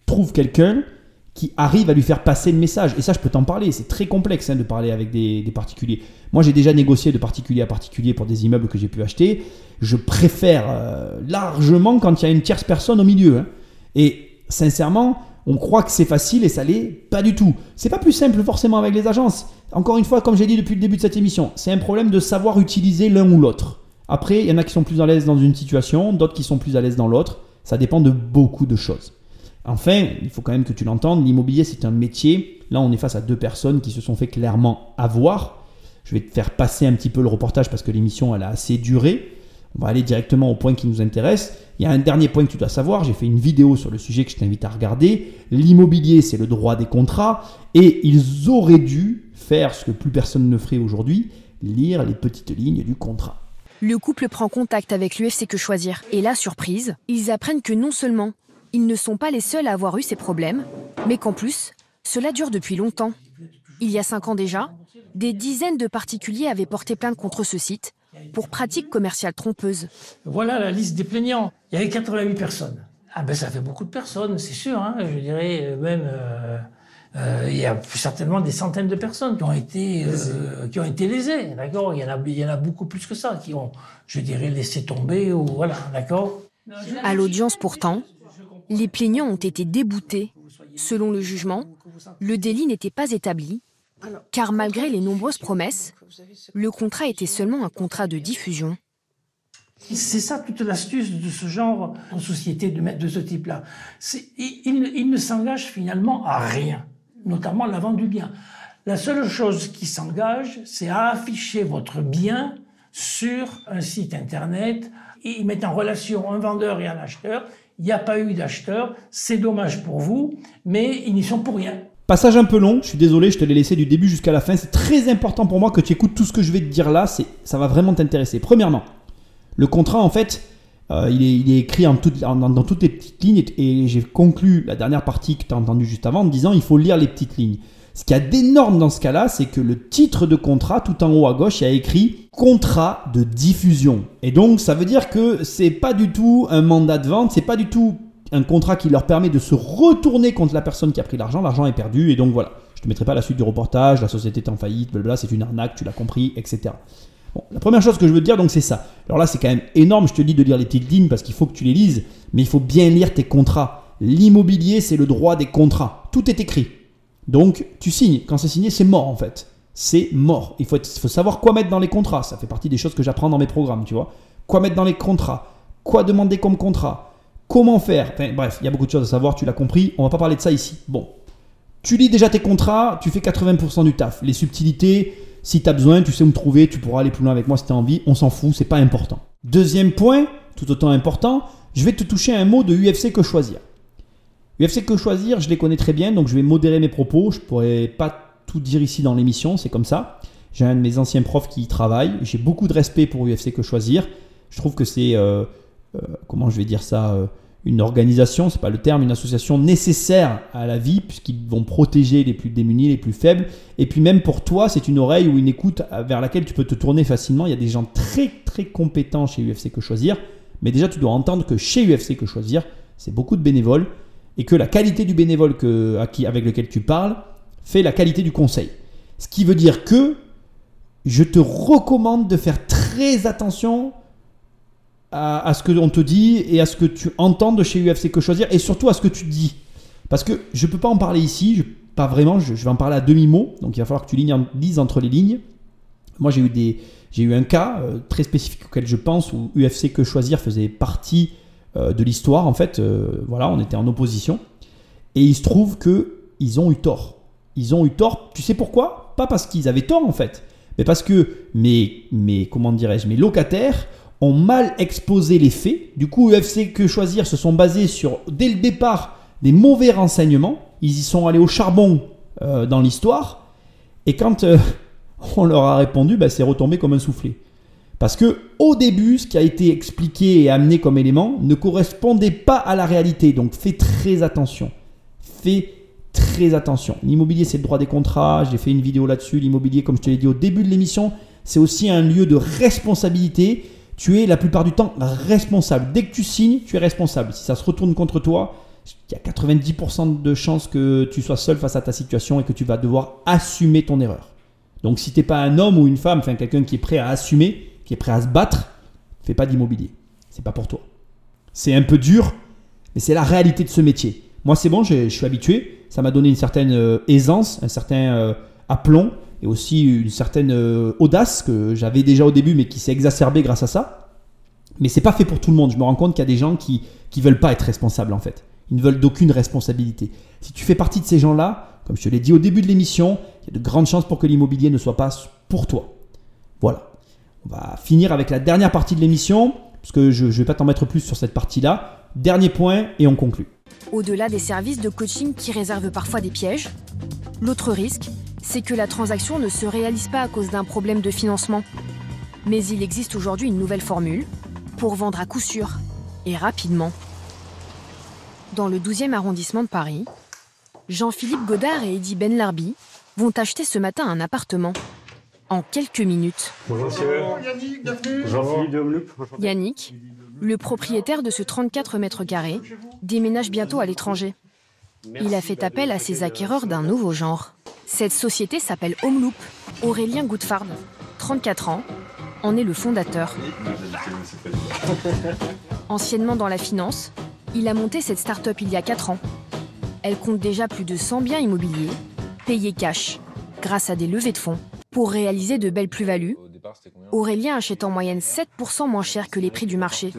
trouve quelqu'un qui arrive à lui faire passer le message. Et ça, je peux t'en parler. C'est très complexe hein, de parler avec des, particuliers. Moi, j'ai déjà négocié de particulier à particulier pour des immeubles que j'ai pu acheter. Je préfère euh, largement quand il y a une tierce personne au milieu. Hein. Et sincèrement, on croit que c'est facile et ça l'est pas du tout. C'est pas plus simple forcément avec les agences. Encore une fois, comme j'ai dit depuis le début de cette émission, c'est un problème de savoir utiliser l'un ou l'autre. Après, il y en a qui sont plus à l'aise dans une situation, d'autres qui sont plus à l'aise dans l'autre. Ça dépend de beaucoup de choses. Enfin, il faut quand même que tu l'entendes, l'immobilier c'est un métier. Là, on est face à deux personnes qui se sont fait clairement avoir. Je vais te faire passer un petit peu le reportage parce que l'émission elle a assez duré. On va aller directement au point qui nous intéresse. Il y a un dernier point que tu dois savoir. J'ai fait une vidéo sur le sujet que je t'invite à regarder. L'immobilier, c'est le droit des contrats. Et ils auraient dû faire ce que plus personne ne ferait aujourd'hui, lire les petites lignes du contrat. Le couple prend contact avec l'UFC Que Choisir. Et la surprise, ils apprennent que non seulement ils ne sont pas les seuls à avoir eu ces problèmes, mais qu'en plus, cela dure depuis longtemps. Il y a cinq ans déjà, des dizaines de particuliers avaient porté plainte contre ce site pour pratiques commerciales trompeuses. Voilà la liste des plaignants. Il y avait 88 personnes. Ah ben ça fait beaucoup de personnes, c'est sûr. Hein. je dirais euh, même, euh, euh, il y a certainement des centaines de personnes qui ont été qui ont été lésées, d'accord. Il y en a il y en a beaucoup plus que ça qui ont, je dirais, laissé tomber ou voilà, d'accord. À l'audience pourtant, les plaignants ont été déboutés. Selon le jugement, le délit n'était pas établi, car malgré les nombreuses promesses, le contrat était seulement un contrat de diffusion. C'est ça toute l'astuce de ce genre en société de, de ce type-là. Il, il, ne s'engage finalement à rien, notamment la vente du bien. La seule chose qui s'engage, c'est à afficher votre bien sur un site internet. Et ils mettent en relation un vendeur et un acheteur il n'y a pas eu d'acheteur, c'est dommage pour vous, mais ils n'y sont pour rien. Passage un peu long, je suis désolé, je te l'ai laissé du début jusqu'à la fin. C'est très important pour moi que tu écoutes tout ce que je vais te dire là, ça va vraiment t'intéresser. Premièrement, le contrat en fait, euh, il, est, écrit dans, toutes les petites lignes et j'ai conclu la dernière partie que tu as entendue juste avant en disant il faut lire les petites lignes. Ce qu'il y a d'énorme dans ce cas-là, c'est que le titre de contrat, tout en haut à gauche, il y a écrit contrat de diffusion. Et donc, ça veut dire que c'est pas du tout un mandat de vente, c'est pas du tout un contrat qui leur permet de se retourner contre la personne qui a pris l'argent. L'argent est perdu et donc voilà. Je te mettrai pas la suite du reportage, la société est en faillite, blablabla, c'est une arnaque, tu l'as compris, etc. Bon, la première chose que je veux dire, donc, c'est ça. Alors là, c'est quand même énorme, je te dis de lire les petites lignes parce qu'il faut que tu les lises, mais il faut bien lire tes contrats. L'immobilier, c'est le droit des contrats. Tout est écrit. Donc tu signes. Quand c'est signé, c'est mort en fait. C'est mort. Il faut, savoir quoi mettre dans les contrats. Ça fait partie des choses que j'apprends dans mes programmes, tu vois. Quoi mettre dans les contrats Quoi demander comme contrat Comment faire Bref, il y a beaucoup de choses à savoir, tu l'as compris. On va pas parler de ça ici. Bon. Tu lis déjà tes contrats, tu fais 80% du taf. Les subtilités, si tu as besoin, tu sais où me trouver, tu pourras aller plus loin avec moi si tu as envie. On s'en fout, c'est pas important. Deuxième point, tout autant important, je vais te toucher un mot de UFC que choisir. UFC que choisir, je les connais très bien, donc je vais modérer mes propos. Je pourrais pas tout dire ici dans l'émission, c'est comme ça. J'ai un de mes anciens profs qui y travaille. J'ai beaucoup de respect pour UFC que choisir. Je trouve que c'est, euh, euh, comment je vais dire ça, euh, une organisation, c'est pas le terme, une association nécessaire à la vie, puisqu'ils vont protéger les plus démunis, les plus faibles. Et puis même pour toi, c'est une oreille ou une écoute vers laquelle tu peux te tourner facilement. Il y a des gens très très compétents chez UFC que choisir. Mais déjà, tu dois entendre que chez UFC que choisir, c'est beaucoup de bénévoles et que la qualité du bénévole avec lequel tu parles fait la qualité du conseil. Ce qui veut dire que je te recommande de faire très attention à, ce que l'on te dit et à ce que tu entends de chez UFC Que Choisir et surtout à ce que tu dis. Parce que je ne peux pas en parler ici, pas vraiment, je, vais en parler à demi-mot, donc il va falloir que tu lises entre les lignes. Moi j'ai eu, un cas euh, très spécifique auquel je pense où UFC Que Choisir faisait partie de l'histoire en fait. Euh, voilà, on était en opposition. Et il se trouve qu'ils ont eu tort. Ils ont eu tort, tu sais pourquoi? Pas parce qu'ils avaient tort en fait, mais parce que mes, mes comment dirais-je, mes locataires ont mal exposé les faits. Du coup, UFC Que Choisir se sont basés sur, dès le départ, des mauvais renseignements. Ils y sont allés au charbon euh, dans l'histoire. Et quand euh, on leur a répondu, bah, c'est retombé comme un soufflet. Parce que au début, ce qui a été expliqué et amené comme élément ne correspondait pas à la réalité. Donc fais très attention. Fais très attention. L'immobilier, c'est le droit des contrats. J'ai fait une vidéo là-dessus. L'immobilier, comme je te l'ai dit au début de l'émission, c'est aussi un lieu de responsabilité tu es la plupart du temps responsable. Dès que tu signes, tu es responsable. Si ça se retourne contre toi, il y a 90% de chances que tu sois seul face à ta situation et que tu vas devoir assumer ton erreur. Donc si tu n'es pas un homme ou une femme, enfin quelqu'un qui est prêt à assumer, qui est prêt à se battre, fais pas d'immobilier. C'est pas pour toi. C'est un peu dur, mais c'est la réalité de ce métier. Moi c'est bon, je, suis habitué. Ça m'a donné une certaine euh, aisance, un certain euh, aplomb et aussi une certaine euh, audace que j'avais déjà au début, mais qui s'est exacerbée grâce à ça. Mais c'est pas fait pour tout le monde. Je me rends compte qu'il y a des gens qui qui veulent pas être responsables en fait. Ils ne veulent d'aucune responsabilité. Si tu fais partie de ces gens-là, comme je te l'ai dit au début de l'émission, il y a de grandes chances pour que l'immobilier ne soit pas pour toi. Voilà. On va finir avec la dernière partie de l'émission, parce que je ne vais pas t'en mettre plus sur cette partie-là. Dernier point et on conclut. Au-delà des services de coaching qui réservent parfois des pièges, l'autre risque, c'est que la transaction ne se réalise pas à cause d'un problème de financement. Mais il existe aujourd'hui une nouvelle formule pour vendre à coup sûr et rapidement. Dans le 12e arrondissement de Paris, Jean-Philippe Godard et Eddie Ben Larbi vont acheter ce matin un appartement. En quelques minutes. Bonjour Yannick, Jean-Philippe Yannick, le propriétaire de ce 34 mètres carrés, déménage bientôt à l'étranger. Il a fait appel à ses acquéreurs d'un nouveau genre. Cette société s'appelle Homeloop. Aurélien Goudfard, 34 ans, en est le fondateur. Anciennement dans la finance, il a monté cette start-up il y a 4 ans. Elle compte déjà plus de 100 biens immobiliers, payés cash, grâce à des levées de fonds, pour réaliser de belles plus-values Aurélien achète en moyenne 7% moins cher que les prix du marché.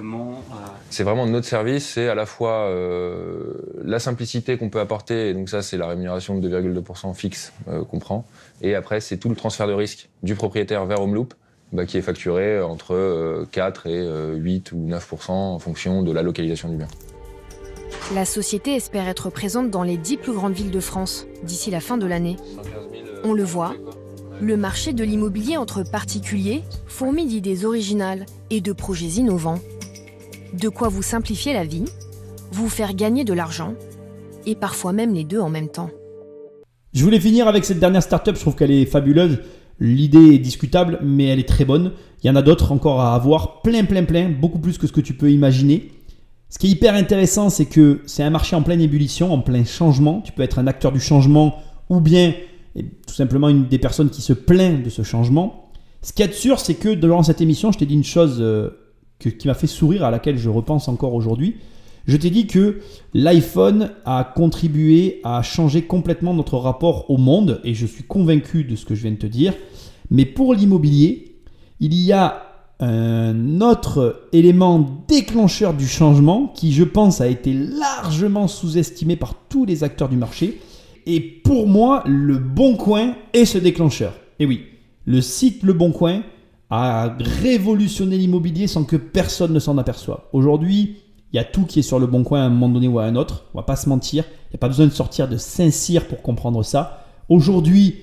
C'est vraiment notre service, c'est à la fois euh, la simplicité qu'on peut apporter, et donc ça c'est la rémunération de 2,2% fixe euh, qu'on prend, et après c'est tout le transfert de risque du propriétaire vers Homeloop, bah, qui est facturé entre 4 euh, et 8 ou 9% en fonction de la localisation du bien. La société espère être présente dans les 10 plus grandes villes de France d'ici la fin de l'année. On le voit, le marché de l'immobilier entre particuliers fourmille d'idées originales et de projets innovants. De quoi vous simplifier la vie, vous faire gagner de l'argent, et parfois même les deux en même temps. Je voulais finir avec cette dernière startup, je trouve qu'elle est fabuleuse. L'idée est discutable, mais elle est très bonne. Il y en a d'autres encore à avoir, plein, plein, plein, beaucoup plus que ce que tu peux imaginer. Ce qui est hyper intéressant, c'est que c'est un marché en pleine ébullition, en plein changement. Tu peux être un acteur du changement ou bien et tout simplement une des personnes qui se plaint de ce changement. Ce qui est sûr, c'est que durant cette émission, je t'ai dit une chose euh, qui m'a fait sourire, à laquelle je repense encore aujourd'hui. Je t'ai dit que l'iPhone a contribué à changer complètement notre rapport au monde, et je suis convaincu de ce que je viens de te dire. Mais pour l'immobilier, il y a un autre élément déclencheur du changement qui, je pense, a été largement sous-estimé par tous les acteurs du marché, et pour moi, le Bon Coin est ce déclencheur. Et oui, le site Le Bon Coin a révolutionné l'immobilier sans que personne ne s'en aperçoive. Aujourd'hui, Il y a tout qui est sur le bon coin à un moment donné ou à un autre. On va pas se mentir. Il n'y a pas besoin de sortir de Saint-Cyr pour comprendre ça. Aujourd'hui,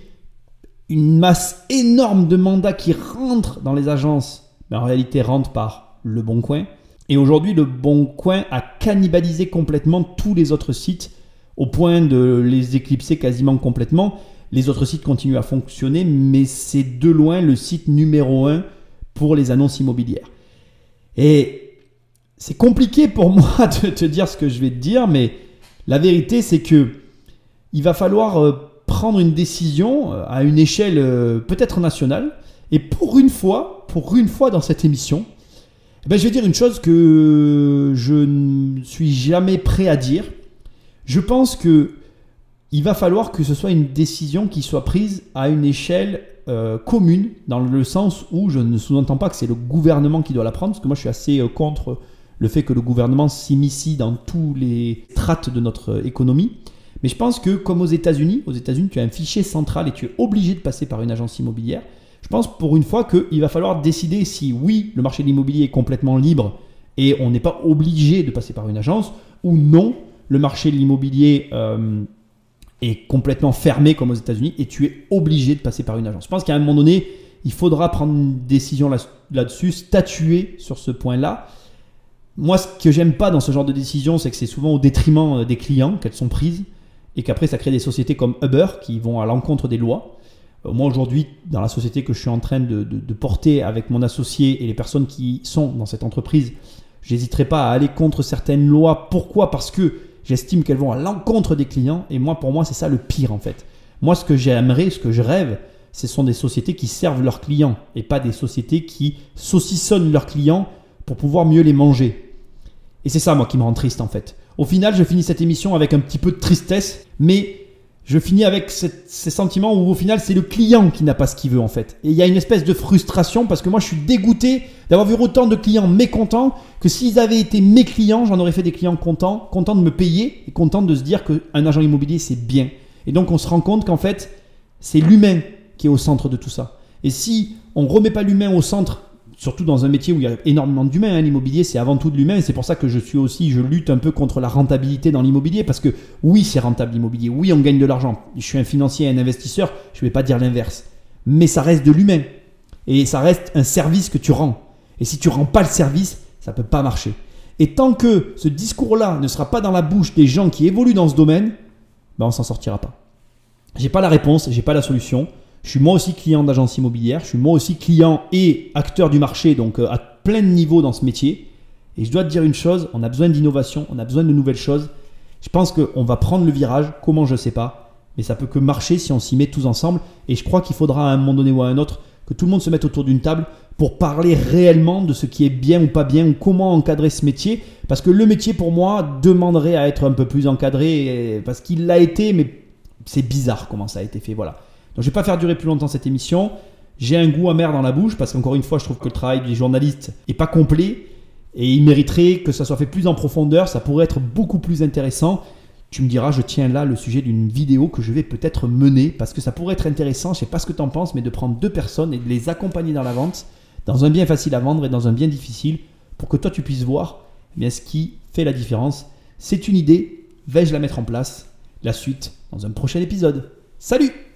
une masse énorme de mandats qui rentrent dans les agences, mais en réalité rentrent par le bon coin. Et aujourd'hui, le Bon Coin a cannibalisé complètement tous les autres sites au point de les éclipser quasiment complètement. Les autres sites continuent à fonctionner, mais c'est de loin le site numéro un pour les annonces immobilières. Et c'est compliqué pour moi de te dire ce que je vais te dire, mais la vérité, c'est que il va falloir euh, prendre une décision euh, à une échelle euh, peut-être nationale. Et pour une fois, pour une fois dans cette émission, eh ben, je vais dire une chose que je ne suis jamais prêt à dire. Je pense que il va falloir que ce soit une décision qui soit prise à une échelle euh, commune, dans le sens où je ne sous-entends pas que c'est le gouvernement qui doit la prendre, parce que moi je suis assez euh, contre le fait que le gouvernement s'immiscie dans tous les strates de notre économie. Mais je pense que comme aux États-Unis, aux États-Unis tu as un fichier central et tu es obligé de passer par une agence immobilière. Je pense pour une fois qu'il va falloir décider si oui, le marché de l'immobilier est complètement libre et on n'est pas obligé de passer par une agence, ou non, le marché de l'immobilier euh, est complètement fermé comme aux États-Unis et tu es obligé de passer par une agence. Je pense qu'à un moment donné, il faudra prendre une décision là-dessus, statuer sur ce point-là. Moi, ce que j'aime pas dans ce genre de décision, c'est que c'est souvent au détriment euh, des clients qu'elles sont prises et qu'après ça crée des sociétés comme Uber qui vont à l'encontre des lois. Euh, moi aujourd'hui, dans la société que je suis en train de, porter avec mon associé et les personnes qui sont dans cette entreprise, j'hésiterai pas à aller contre certaines lois. Pourquoi? Parce que j'estime qu'elles vont à l'encontre des clients. Et moi, pour moi, c'est ça le pire en fait. Moi, ce que j'aimerais, ce que je rêve, ce sont des sociétés qui servent leurs clients et pas des sociétés qui saucissonnent leurs clients pour pouvoir mieux les manger. Et c'est ça, moi, qui me rend triste en fait. Au final, je finis cette émission avec un petit peu de tristesse, mais je finis avec ces sentiments où au final c'est le client qui n'a pas ce qu'il veut en fait. Et il y a une espèce de frustration parce que moi je suis dégoûté d'avoir vu autant de clients mécontents que s'ils avaient été mes clients, j'en aurais fait des clients contents, contents de me payer et contents de se dire qu'un agent immobilier c'est bien. Et donc on se rend compte qu'en fait c'est l'humain qui est au centre de tout ça. Et si on remet pas l'humain au centre surtout dans un métier où il y a énormément d'humains. Hein, l'immobilier, c'est avant tout de l'humain. Et c'est pour ça que je suis aussi, je lutte un peu contre la rentabilité dans l'immobilier. Parce que oui, c'est rentable l'immobilier. Oui, on gagne de l'argent. Je suis un financier, un investisseur. Je ne vais pas dire l'inverse. Mais ça reste de l'humain. Et ça reste un service que tu rends. Et si tu rends pas le service, ça ne peut pas marcher. Et tant que ce discours-là ne sera pas dans la bouche des gens qui évoluent dans ce domaine, ben on s'en sortira pas. J'ai pas la réponse, j'ai pas la solution. Je suis moi aussi client d'agence immobilière, je suis moi aussi client et acteur du marché, donc euh, à plein de niveaux dans ce métier. Et je dois te dire une chose, on a besoin d'innovation, on a besoin de nouvelles choses. Je pense qu'on va prendre le virage, comment je ne sais pas, mais ça peut que marcher si on s'y met tous ensemble. Et je crois qu'il faudra à un moment donné ou à un autre que tout le monde se mette autour d'une table pour parler réellement de ce qui est bien ou pas bien, ou comment encadrer ce métier. Parce que le métier, pour moi, demanderait à être un peu plus encadré, parce qu'il l'a été, mais c'est bizarre comment ça a été fait. Voilà. Donc je vais pas faire durer plus longtemps cette émission. J'ai un goût amer dans la bouche parce qu'encore une fois, je trouve que le travail des journalistes est pas complet et il mériterait que ça soit fait plus en profondeur. Ça pourrait être beaucoup plus intéressant. Tu me diras, je tiens là le sujet d'une vidéo que je vais peut-être mener parce que ça pourrait être intéressant. Je sais pas ce que tu en penses, mais de prendre deux personnes et de les accompagner dans la vente, dans un bien facile à vendre et dans un bien difficile, pour que toi tu puisses voir eh bien, ce qui fait la différence. C'est une idée. Vais-je la mettre en place? La suite dans un prochain épisode. Salut